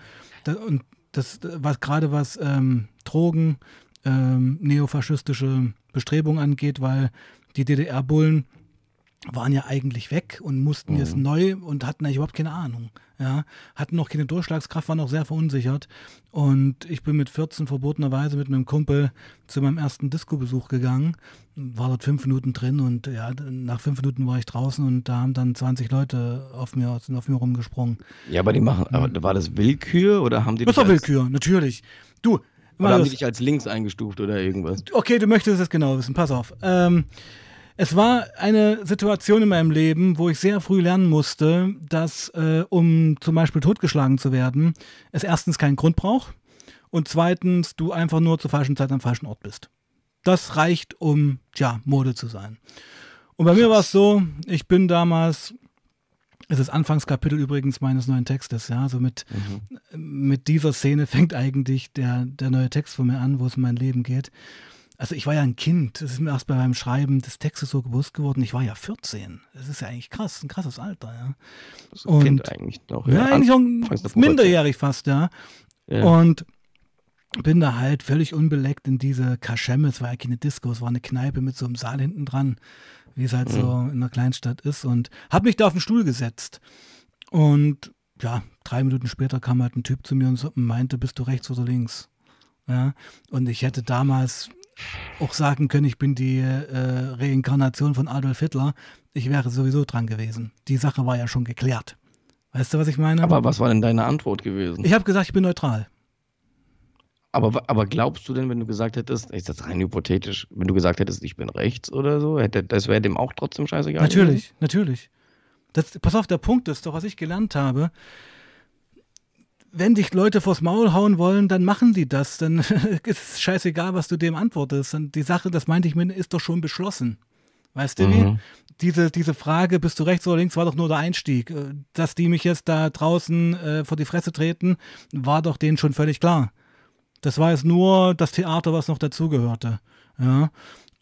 Da, und das, was gerade was ähm, Drogen, ähm, neofaschistische Bestrebungen angeht, weil die DDR-Bullen waren ja eigentlich weg und mussten mhm. jetzt neu und hatten eigentlich überhaupt keine Ahnung. Ja, hatten noch keine Durchschlagskraft, waren noch sehr verunsichert. Und ich bin mit 14 verbotenerweise mit einem Kumpel zu meinem ersten Disco-Besuch gegangen, war dort fünf Minuten drin und ja, nach fünf Minuten war ich draußen und da haben dann 20 Leute auf mir, sind auf mir rumgesprungen. Ja, aber die machen, aber mhm. war das Willkür oder haben die Das war Willkür, natürlich. Du, oder haben die dich als links eingestuft oder irgendwas? Okay, du möchtest es genau wissen, pass auf. Ähm, es war eine Situation in meinem Leben, wo ich sehr früh lernen musste, dass, äh, um zum Beispiel totgeschlagen zu werden, es erstens keinen Grund braucht und zweitens du einfach nur zur falschen Zeit am falschen Ort bist. Das reicht, um, tja, Mode zu sein. Und bei mir war es so, ich bin damals, es ist Anfangskapitel übrigens meines neuen Textes, ja, also mit, mhm. mit dieser Szene fängt eigentlich der, der neue Text von mir an, wo es um mein Leben geht. Also ich war ja ein Kind, das ist mir erst bei meinem Schreiben des Textes so bewusst geworden, ich war ja 14. Das ist ja eigentlich krass, ein krasses Alter, ja. Das und, kind eigentlich noch. Ja, ja eigentlich schon minderjährig fast, ja. ja. Und bin da halt völlig unbeleckt in diese Kaschemme, es war ja keine Disco, es war eine Kneipe mit so einem Saal hinten dran, wie es halt mhm. so in einer Kleinstadt ist und habe mich da auf den Stuhl gesetzt. Und ja, drei Minuten später kam halt ein Typ zu mir und meinte, bist du rechts oder links? Ja, und ich hätte damals auch sagen können, ich bin die äh, Reinkarnation von Adolf Hitler, ich wäre sowieso dran gewesen. Die Sache war ja schon geklärt. Weißt du, was ich meine? Aber was war denn deine Antwort gewesen? Ich habe gesagt, ich bin neutral. Aber, aber glaubst du denn, wenn du gesagt hättest, ist das rein hypothetisch, wenn du gesagt hättest, ich bin rechts oder so, hätte, das wäre dem auch trotzdem scheißegal? Natürlich, gewesen? natürlich. Das, pass auf, der Punkt ist doch, was ich gelernt habe wenn dich Leute vors Maul hauen wollen, dann machen die das. Dann ist es scheißegal, was du dem antwortest. Und die Sache, das meinte ich mir, ist doch schon beschlossen. Weißt du mhm. wie? Diese, diese Frage, bist du rechts oder links, war doch nur der Einstieg. Äh, dass die mich jetzt da draußen äh, vor die Fresse treten, war doch denen schon völlig klar. Das war jetzt nur das Theater, was noch dazugehörte. Ja.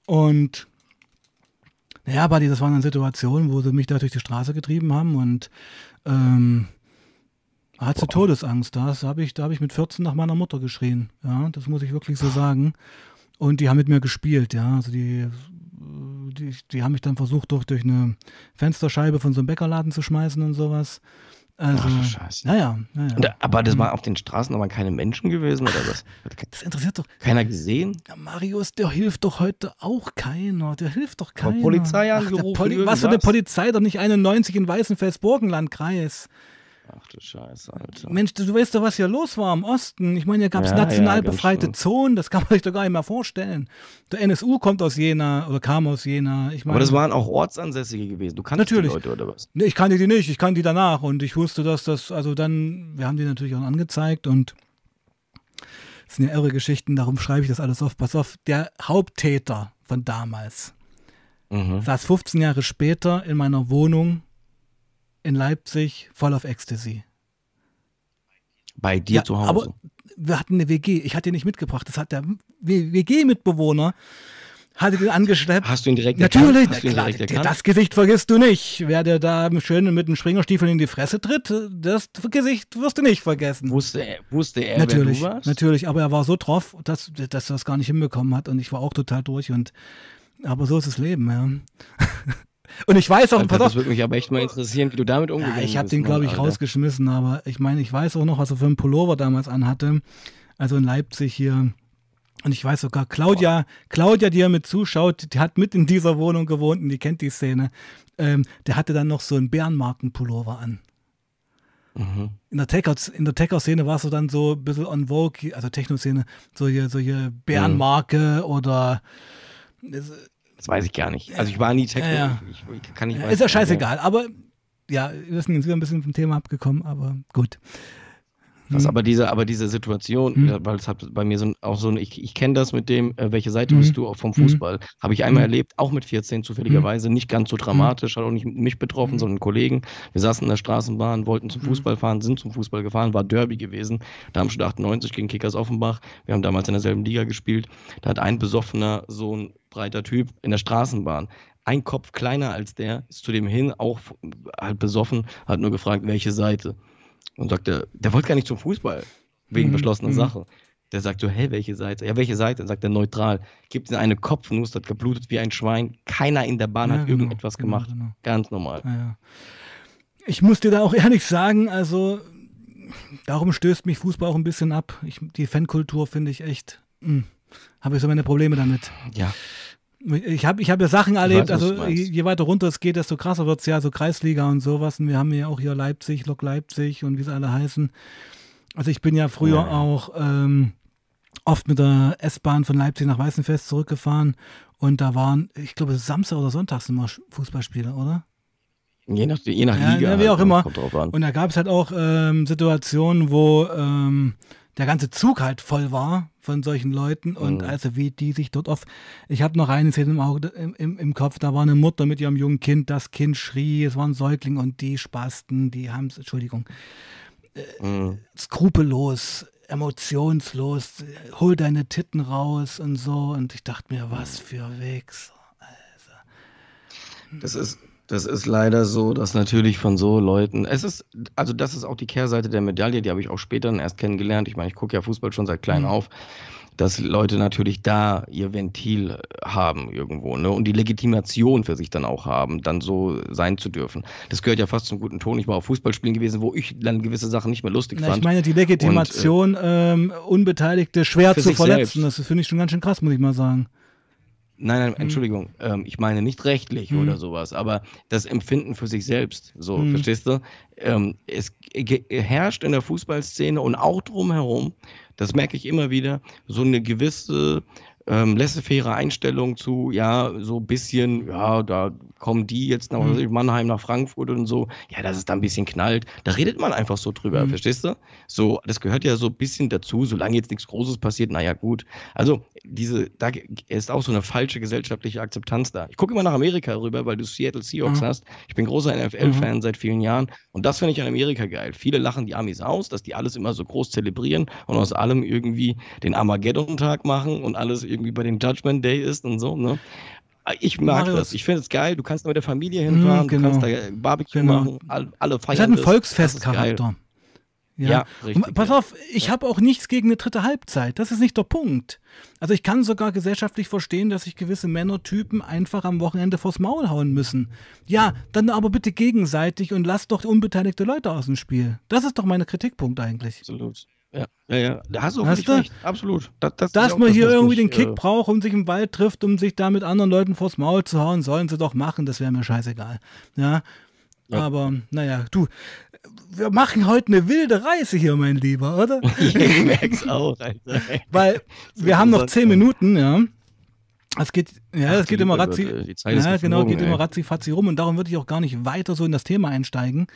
Und ja, Buddy, das waren dann Situationen, wo sie mich da durch die Straße getrieben haben und ähm, hatte Boah. Todesangst. Das habe ich, da habe ich mit 14 nach meiner Mutter geschrien. Ja, das muss ich wirklich so sagen. Und die haben mit mir gespielt, ja. Also die, die, die haben mich dann versucht, durch, durch eine Fensterscheibe von so einem Bäckerladen zu schmeißen und sowas. Also, Ach, Scheiße. Naja, naja. Und, aber das war auf den Straßen aber keine Menschen gewesen oder was? Das interessiert doch. Keiner gesehen? Ja, Marius, der hilft doch heute auch keiner. Der hilft doch keiner. Polizei angerufen. Ach, Poli was für eine Polizei? Doch nicht 91 in Weißenfels-Burgenlandkreis. Ach du Scheiße, Alter. Mensch, du, du weißt doch, was hier los war im Osten. Ich meine, hier gab es ja, national ja, befreite Zonen, das kann man sich doch gar nicht mehr vorstellen. Der NSU kommt aus Jena oder kam aus Jena. Ich meine, Aber das waren auch Ortsansässige gewesen. Du kannst natürlich. die Leute oder was? Nee, ich kannte die nicht, ich kannte die danach und ich wusste, dass das, also dann, wir haben die natürlich auch angezeigt und das sind ja irre Geschichten, darum schreibe ich das alles auf. Pass auf, der Haupttäter von damals mhm. saß 15 Jahre später in meiner Wohnung in Leipzig voll auf Ecstasy. Bei dir ja, zu Hause. Aber wir hatten eine WG. Ich hatte ihn nicht mitgebracht. Das hat der WG-Mitbewohner hatte den angeschleppt. Hast du ihn direkt Natürlich, erkannt? Natürlich, direkt das Gesicht vergisst du nicht. Wer dir da schön mit dem Springerstiefel in die Fresse tritt, das Gesicht wirst du nicht vergessen. Wusste er, wusste er natürlich, wer du warst? Natürlich, aber er war so drauf, dass, dass er das gar nicht hinbekommen hat und ich war auch total durch und aber so ist das Leben, ja. Und ich weiß auch, also, pass auf. Das würde mich aber echt mal interessieren, wie du damit umgegangen bist. Ja, ich habe den, glaube ich, Alter. rausgeschmissen, aber ich meine, ich weiß auch noch, was er für einen Pullover damals anhatte. Also in Leipzig hier. Und ich weiß sogar, Claudia, Claudia, die ja mit zuschaut, die hat mit in dieser Wohnung gewohnt und die kennt die Szene. Ähm, der hatte dann noch so einen Bärenmarken-Pullover an. Mhm. In der Techno-Szene war es so dann so ein bisschen on Vogue, also Techno-Szene, solche, solche Bärenmarke mhm. oder das weiß ich gar nicht. Also ich war nie Techno. Ja, Ich, ich, kann nicht ja, ist ja scheißegal, aber ja, wir sind jetzt wieder ein bisschen vom Thema abgekommen, aber gut. Was hm. aber diese, aber diese Situation, hm. weil es hat bei mir so auch so ein, ich, ich kenne das mit dem, äh, welche Seite hm. bist du vom hm. Fußball, habe ich einmal hm. erlebt, auch mit 14 zufälligerweise, nicht ganz so dramatisch, hat auch nicht mich betroffen, sondern Kollegen. Wir saßen in der Straßenbahn, wollten zum Fußball fahren, sind zum Fußball gefahren, war Derby gewesen, Darmstadt 98 gegen Kickers Offenbach. Wir haben damals in derselben Liga gespielt. Da hat ein besoffener, so ein breiter Typ in der Straßenbahn ein Kopf kleiner als der, ist zu dem hin, auch halt besoffen, hat nur gefragt, welche Seite. Und sagt er, der wollte gar nicht zum Fußball, wegen mhm. beschlossener mhm. Sache. Der sagt so, hä, welche Seite? Ja, welche Seite? Dann sagt er neutral. Gibt ihm eine Kopfnuss, hat geblutet wie ein Schwein. Keiner in der Bahn ja, hat genau, irgendetwas genau, gemacht. Genau. Ganz normal. Ja, ja. Ich muss dir da auch ehrlich sagen, also darum stößt mich Fußball auch ein bisschen ab. Ich, die Fankultur finde ich echt, hm, habe ich so meine Probleme damit. Ja. Ich habe ich hab ja Sachen erlebt, weiß, also je, weiter runter es geht, desto krasser wird es ja, so Kreisliga und sowas. Und wir haben ja auch hier Leipzig, Lok Leipzig und wie sie alle heißen. Also ich bin ja früher ja. auch ähm, oft mit der S-Bahn von Leipzig nach Weißenfest zurückgefahren und da waren, ich glaube, Samstag oder Sonntags immer Fußballspiele, oder? Je nach, je nach ja, Liga. Ja, wie halt, auch immer. Und da gab es halt auch ähm, Situationen, wo ähm, der ganze Zug halt voll war von solchen Leuten und mhm. also wie die sich dort oft. Ich habe noch eine Szene im, Auge, im, im, im, Kopf, da war eine Mutter mit ihrem jungen Kind, das Kind schrie, es war ein Säugling und die Spasten, die haben es, Entschuldigung, äh, mhm. skrupellos, emotionslos, hol deine Titten raus und so und ich dachte mir, was für Wegs. Also. Das ist, das ist leider so, dass natürlich von so Leuten, es ist, also das ist auch die Kehrseite der Medaille, die habe ich auch später dann erst kennengelernt. Ich meine, ich gucke ja Fußball schon seit klein mhm. auf, dass Leute natürlich da ihr Ventil haben irgendwo, ne? Und die Legitimation für sich dann auch haben, dann so sein zu dürfen. Das gehört ja fast zum guten Ton. Ich war auf Fußballspielen gewesen, wo ich dann gewisse Sachen nicht mehr lustig Na, fand. Ich meine, die Legitimation, Und, äh, ähm, Unbeteiligte schwer zu verletzen, selbst. das finde ich schon ganz schön krass, muss ich mal sagen. Nein, nein, hm. Entschuldigung. Ähm, ich meine nicht rechtlich hm. oder sowas, aber das Empfinden für sich selbst. So, hm. verstehst du? Ähm, es herrscht in der Fußballszene und auch drumherum, das merke ich immer wieder, so eine gewisse ähm, laissez-faire Einstellung zu, ja, so ein bisschen, ja, da kommen die jetzt nach mhm. Mannheim nach Frankfurt und so, ja, dass es da ein bisschen knallt. Da redet man einfach so drüber, mhm. verstehst du? So, das gehört ja so ein bisschen dazu, solange jetzt nichts Großes passiert, naja, gut. Also, diese, da ist auch so eine falsche gesellschaftliche Akzeptanz da. Ich gucke immer nach Amerika rüber, weil du Seattle Seahawks mhm. hast. Ich bin großer NFL-Fan mhm. seit vielen Jahren und das finde ich an Amerika geil. Viele lachen die Amis aus, dass die alles immer so groß zelebrieren und aus allem irgendwie den Armageddon-Tag machen und alles irgendwie bei den Judgment Day ist und so, ne? Ich mag Marius. das. Ich finde es geil. Du kannst mit der Familie hinfahren, mm, genau. du kannst da Barbecue genau. machen, alle feiern. Es hat einen Volksfestcharakter. Ja, ja richtig. Und pass auf, ich ja. habe auch nichts gegen eine dritte Halbzeit. Das ist nicht der Punkt. Also ich kann sogar gesellschaftlich verstehen, dass sich gewisse Männertypen einfach am Wochenende vors Maul hauen müssen. Ja, dann aber bitte gegenseitig und lass doch unbeteiligte Leute aus dem Spiel. Das ist doch mein Kritikpunkt eigentlich. Absolut. Ja, ja, ja. Da hast du auch recht. Absolut. Das, das Dass man hier das, irgendwie den Kick äh, braucht und sich im Wald trifft, um sich da mit anderen Leuten vors Maul zu hauen, sollen sie doch machen. Das wäre mir scheißegal. Ja. ja. Aber, naja, du, wir machen heute eine wilde Reise hier, mein Lieber, oder? ich merk's auch, Alter. Weil wir haben noch zehn Minuten, ja. Es geht, ja, es geht immer ratzi, ja, genau, geht immer ratzi fatzi rum und darum würde ich auch gar nicht weiter so in das Thema einsteigen,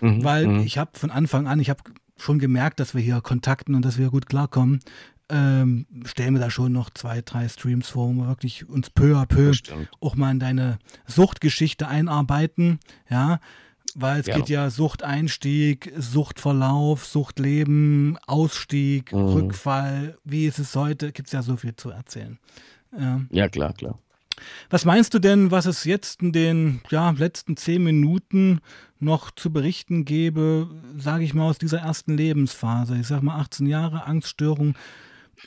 mhm, weil mhm. ich habe von Anfang an, ich habe schon gemerkt, dass wir hier kontakten und dass wir gut klarkommen. Ähm, stellen wir da schon noch zwei, drei Streams vor, wo wir wirklich uns peu à peu auch mal in deine Suchtgeschichte einarbeiten. Ja. Weil es Gerne. geht ja Suchteinstieg, Suchtverlauf, Suchtleben, Ausstieg, mhm. Rückfall. Wie ist es heute? Gibt es ja so viel zu erzählen. Ja. ja, klar, klar. Was meinst du denn, was es jetzt in den ja, letzten zehn Minuten noch zu berichten gäbe, sage ich mal, aus dieser ersten Lebensphase? Ich sage mal 18 Jahre, Angststörung.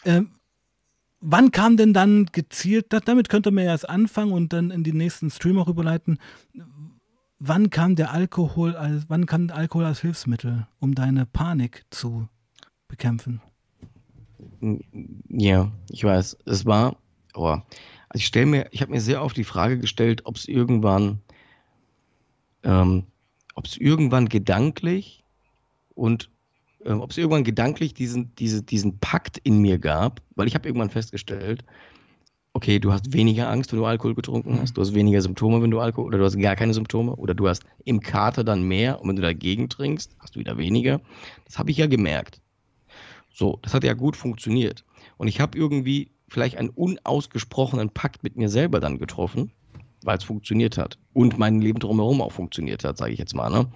Äh, wann kam denn dann gezielt, damit könnte man ja erst anfangen und dann in den nächsten Stream auch überleiten, wann kam der Alkohol als, wann kam Alkohol als Hilfsmittel, um deine Panik zu bekämpfen? Ja, ich weiß. Es war, oh, ich stelle mir, ich habe mir sehr oft die Frage gestellt, ob es irgendwann, ähm, ob es irgendwann gedanklich und äh, ob es irgendwann gedanklich diesen, diese, diesen Pakt in mir gab, weil ich habe irgendwann festgestellt, okay, du hast weniger Angst, wenn du Alkohol getrunken hast, du hast weniger Symptome, wenn du Alkohol, oder du hast gar keine Symptome, oder du hast im Kater dann mehr und wenn du dagegen trinkst, hast du wieder weniger. Das habe ich ja gemerkt. So, das hat ja gut funktioniert. Und ich habe irgendwie vielleicht einen unausgesprochenen Pakt mit mir selber dann getroffen, weil es funktioniert hat. Und mein Leben drumherum auch funktioniert hat, sage ich jetzt mal. Ne?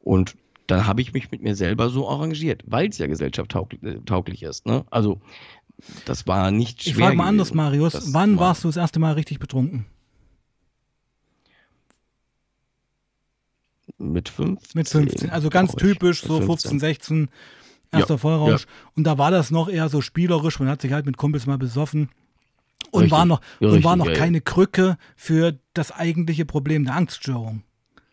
Und dann habe ich mich mit mir selber so arrangiert, weil es ja gesellschaftstauglich ist. Ne? Also das war nicht schwer. Ich frage mal anders, Marius. Das Wann warst du das erste Mal richtig betrunken? Mit 15. Mit 15. Also ganz typisch, so 15, 16, erster ja, Vollrausch. Ja. Und da war das noch eher so spielerisch. Man hat sich halt mit Kumpels mal besoffen. Und richtig, war noch, ja, und war noch ja, keine Krücke für das eigentliche Problem der Angststörung.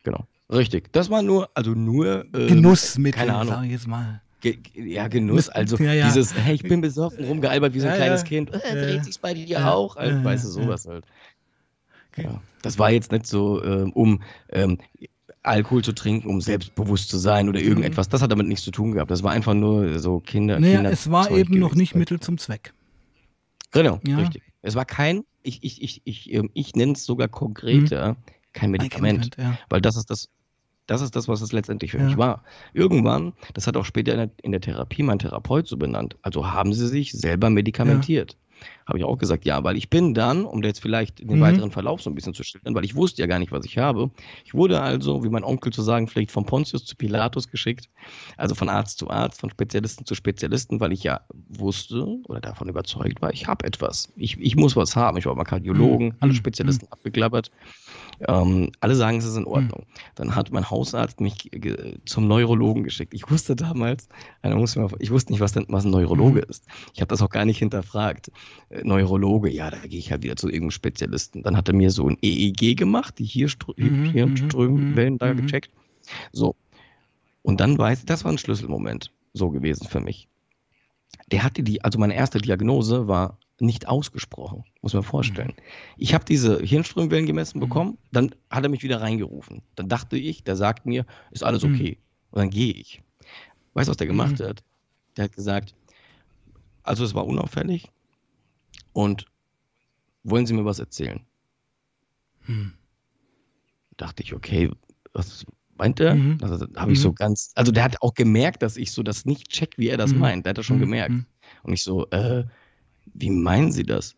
Genau. Richtig. Das war nur, also nur. Ähm, Genussmittel, keine Ahnung. sag ich jetzt mal. Ge ja, Genuss, also ja, ja. dieses, hey, ich bin besoffen, rumgealbert wie so ein ja, kleines Kind, äh, dreht sich's bei dir auch, also, weißt du, sowas halt. Ja. Das war jetzt nicht so, ähm, um ähm, Alkohol zu trinken, um selbstbewusst zu sein oder mhm. irgendetwas. Das hat damit nichts zu tun gehabt. Das war einfach nur so Kinder. Naja, Kinder es war Zeug eben noch nicht Mittel zum Zweck. Genau, richtig. Es war kein, ich, ich, ich, ich, ich, ich nenne es sogar konkreter, mhm. kein Medikament. Weil das ist das, das ist das, was es letztendlich für ja. mich war. Irgendwann, das hat auch später in der, in der, Therapie mein Therapeut so benannt, also haben sie sich selber medikamentiert. Ja. Habe ich auch gesagt, ja, weil ich bin dann, um jetzt vielleicht den mhm. weiteren Verlauf so ein bisschen zu stellen, weil ich wusste ja gar nicht, was ich habe. Ich wurde also, wie mein Onkel zu sagen pflegt, von Pontius zu Pilatus geschickt, also von Arzt zu Arzt, von Spezialisten zu Spezialisten, weil ich ja wusste oder davon überzeugt war, ich habe etwas. Ich, ich muss was haben. Ich war mal Kardiologen, mhm. alle Spezialisten mhm. abgeklappert. Ähm, alle sagen, es ist in Ordnung. Mhm. Dann hat mein Hausarzt mich zum Neurologen geschickt. Ich wusste damals, ich wusste nicht, was, denn, was ein Neurologe mhm. ist. Ich habe das auch gar nicht hinterfragt. Neurologe, ja, da gehe ich halt wieder zu irgendeinem Spezialisten. Dann hat er mir so ein EEG gemacht, die Hirnströmwellen mhm, da gecheckt. So. Und dann weiß ich, das war ein Schlüsselmoment so gewesen für mich. Der hatte die, also meine erste Diagnose war nicht ausgesprochen, muss man vorstellen. Mhm. Ich habe diese Hirnströmwellen gemessen mhm. bekommen, dann hat er mich wieder reingerufen. Dann dachte ich, der sagt mir, ist alles mhm. okay. Und dann gehe ich. Weißt du, was der gemacht hat? Der hat gesagt, also es war unauffällig und wollen Sie mir was erzählen? Hm. Dachte ich, okay, was meint er? Mhm. Also habe ich so ganz, also der hat auch gemerkt, dass ich so das nicht check, wie er das mhm. meint. Der hat das schon mhm. gemerkt. Und ich so, äh, wie meinen Sie das?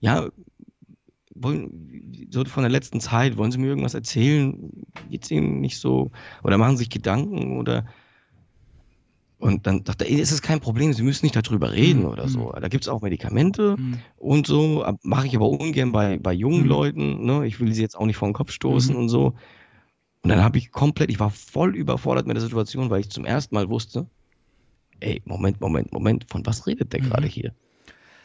Ja, wollen, so von der letzten Zeit, wollen Sie mir irgendwas erzählen? Geht es Ihnen nicht so? Oder machen Sie sich Gedanken? Oder und dann dachte er, es ist kein Problem, Sie müssen nicht darüber reden mhm. oder so. Da gibt es auch Medikamente mhm. und so. Mache ich aber ungern bei, bei jungen mhm. Leuten. Ne? Ich will sie jetzt auch nicht vor den Kopf stoßen mhm. und so. Und dann habe ich komplett, ich war voll überfordert mit der Situation, weil ich zum ersten Mal wusste, ey, Moment, Moment, Moment, von was redet der mhm. gerade hier?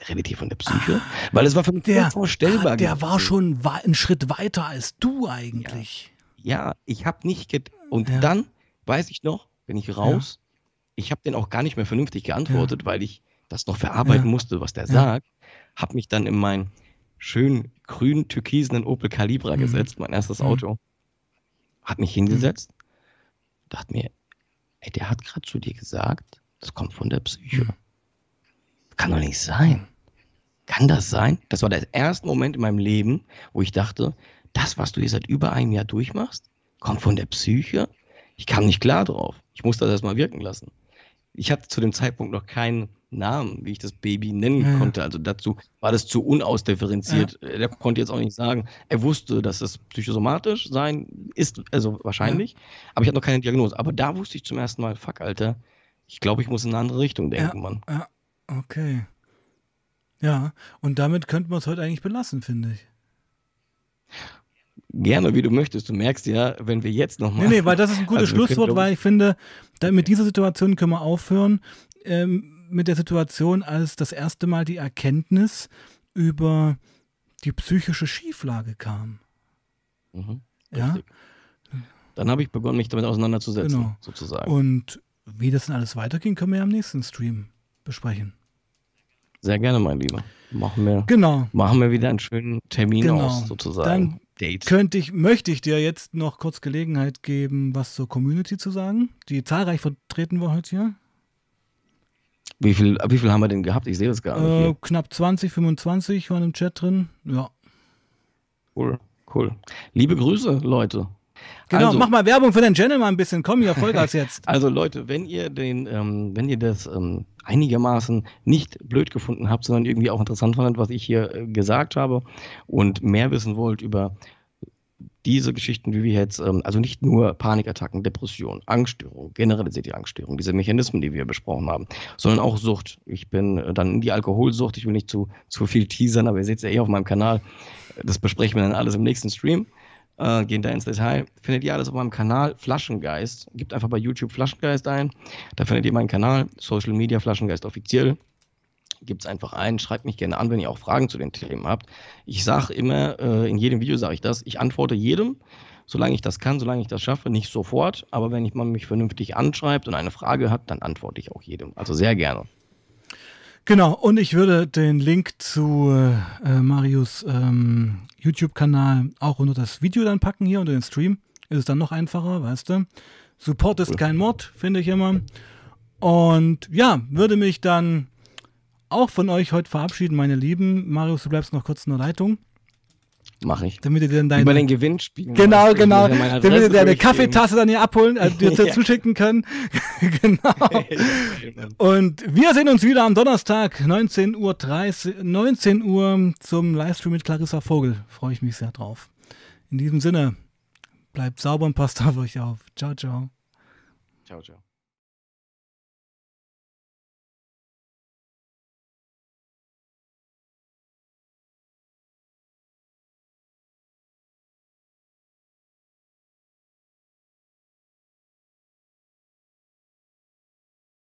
redet hier von der Psyche? Ah, Weil es war für mich der, unvorstellbar. Der war schon einen Schritt weiter als du eigentlich. Ja, ja ich habe nicht. Und ja. dann weiß ich noch, bin ich raus. Ja. Ich habe den auch gar nicht mehr vernünftig geantwortet, weil ich das noch verarbeiten musste, was der sagt. Habe mich dann in meinen schön grün türkisenen Opel Calibra mhm. gesetzt, mein erstes mhm. Auto. Hat mich hingesetzt. Mhm. Dachte mir, ey, der hat gerade zu dir gesagt, das kommt von der Psyche. Mhm. Kann doch nicht sein. Kann das sein? Das war der erste Moment in meinem Leben, wo ich dachte, das, was du hier seit über einem Jahr durchmachst, kommt von der Psyche. Ich kam nicht klar drauf. Ich musste das erstmal wirken lassen. Ich hatte zu dem Zeitpunkt noch keinen Namen, wie ich das Baby nennen ja. konnte. Also dazu war das zu unausdifferenziert. Ja. Er konnte jetzt auch nicht sagen, er wusste, dass das psychosomatisch sein ist, also wahrscheinlich, ja. aber ich hatte noch keine Diagnose. Aber da wusste ich zum ersten Mal, fuck, Alter, ich glaube, ich muss in eine andere Richtung denken, Mann. Ja, okay. Ja, und damit könnten wir es heute eigentlich belassen, finde ich. Gerne, wie du möchtest. Du merkst ja, wenn wir jetzt nochmal. Nee, nee, weil das ist ein gutes also Schlusswort, weil ich finde, mit dieser Situation können wir aufhören. Ähm, mit der Situation, als das erste Mal die Erkenntnis über die psychische Schieflage kam. Mhm, ja. Dann habe ich begonnen, mich damit auseinanderzusetzen, genau. sozusagen. Und wie das dann alles weiterging, können wir ja am nächsten Stream besprechen. Sehr gerne, mein Lieber. Machen wir, genau. machen wir wieder einen schönen Termin genau. aus, sozusagen. Dann Date. Könnte ich, möchte ich dir jetzt noch kurz Gelegenheit geben, was zur Community zu sagen, die zahlreich vertreten wir heute hier. Wie viel, wie viel haben wir denn gehabt? Ich sehe das gar nicht. Äh, knapp 20, 25 waren im Chat drin. Ja. Cool, cool. Liebe Grüße, Leute. Genau, also, mach mal Werbung für den Channel mal ein bisschen. Komm hier, Vollgas jetzt. Also Leute, wenn ihr den, ähm, wenn ihr das ähm, einigermaßen nicht blöd gefunden habt, sondern irgendwie auch interessant fandet, was ich hier äh, gesagt habe und mehr wissen wollt über diese Geschichten, wie wir jetzt, ähm, also nicht nur Panikattacken, Depression, Angststörung, generalisierte Angststörung, diese Mechanismen, die wir besprochen haben, sondern auch Sucht. Ich bin äh, dann in die Alkoholsucht, ich will nicht zu, zu viel teasern, aber ihr seht es ja eh auf meinem Kanal. Das besprechen wir dann alles im nächsten Stream. Äh, gehen da ins Detail. Findet ihr alles auf meinem Kanal Flaschengeist. Gebt einfach bei YouTube Flaschengeist ein. Da findet ihr meinen Kanal, Social Media Flaschengeist offiziell gibt es einfach ein, schreibt mich gerne an, wenn ihr auch Fragen zu den Themen habt. Ich sage immer, äh, in jedem Video sage ich das, ich antworte jedem, solange ich das kann, solange ich das schaffe, nicht sofort, aber wenn ich, man mich vernünftig anschreibt und eine Frage hat, dann antworte ich auch jedem. Also sehr gerne. Genau, und ich würde den Link zu äh, Marius ähm, YouTube-Kanal auch unter das Video dann packen, hier unter den Stream. Ist es dann noch einfacher, weißt du? Support ist kein Mord, finde ich immer. Und ja, würde mich dann auch von euch heute verabschieden, meine Lieben. Marius, du bleibst noch kurz in der Leitung. Mach ich. Damit ihr dann deine. Über den Gewinn spielen. Genau, genau. Damit ihr deine Kaffeetasse dann hier abholen, äh, dir ja. zuschicken können. genau. Und wir sehen uns wieder am Donnerstag, 19 Uhr, 30, 19 Uhr zum Livestream mit Clarissa Vogel. Freue ich mich sehr drauf. In diesem Sinne, bleibt sauber und passt auf euch auf. Ciao, ciao. Ciao, ciao.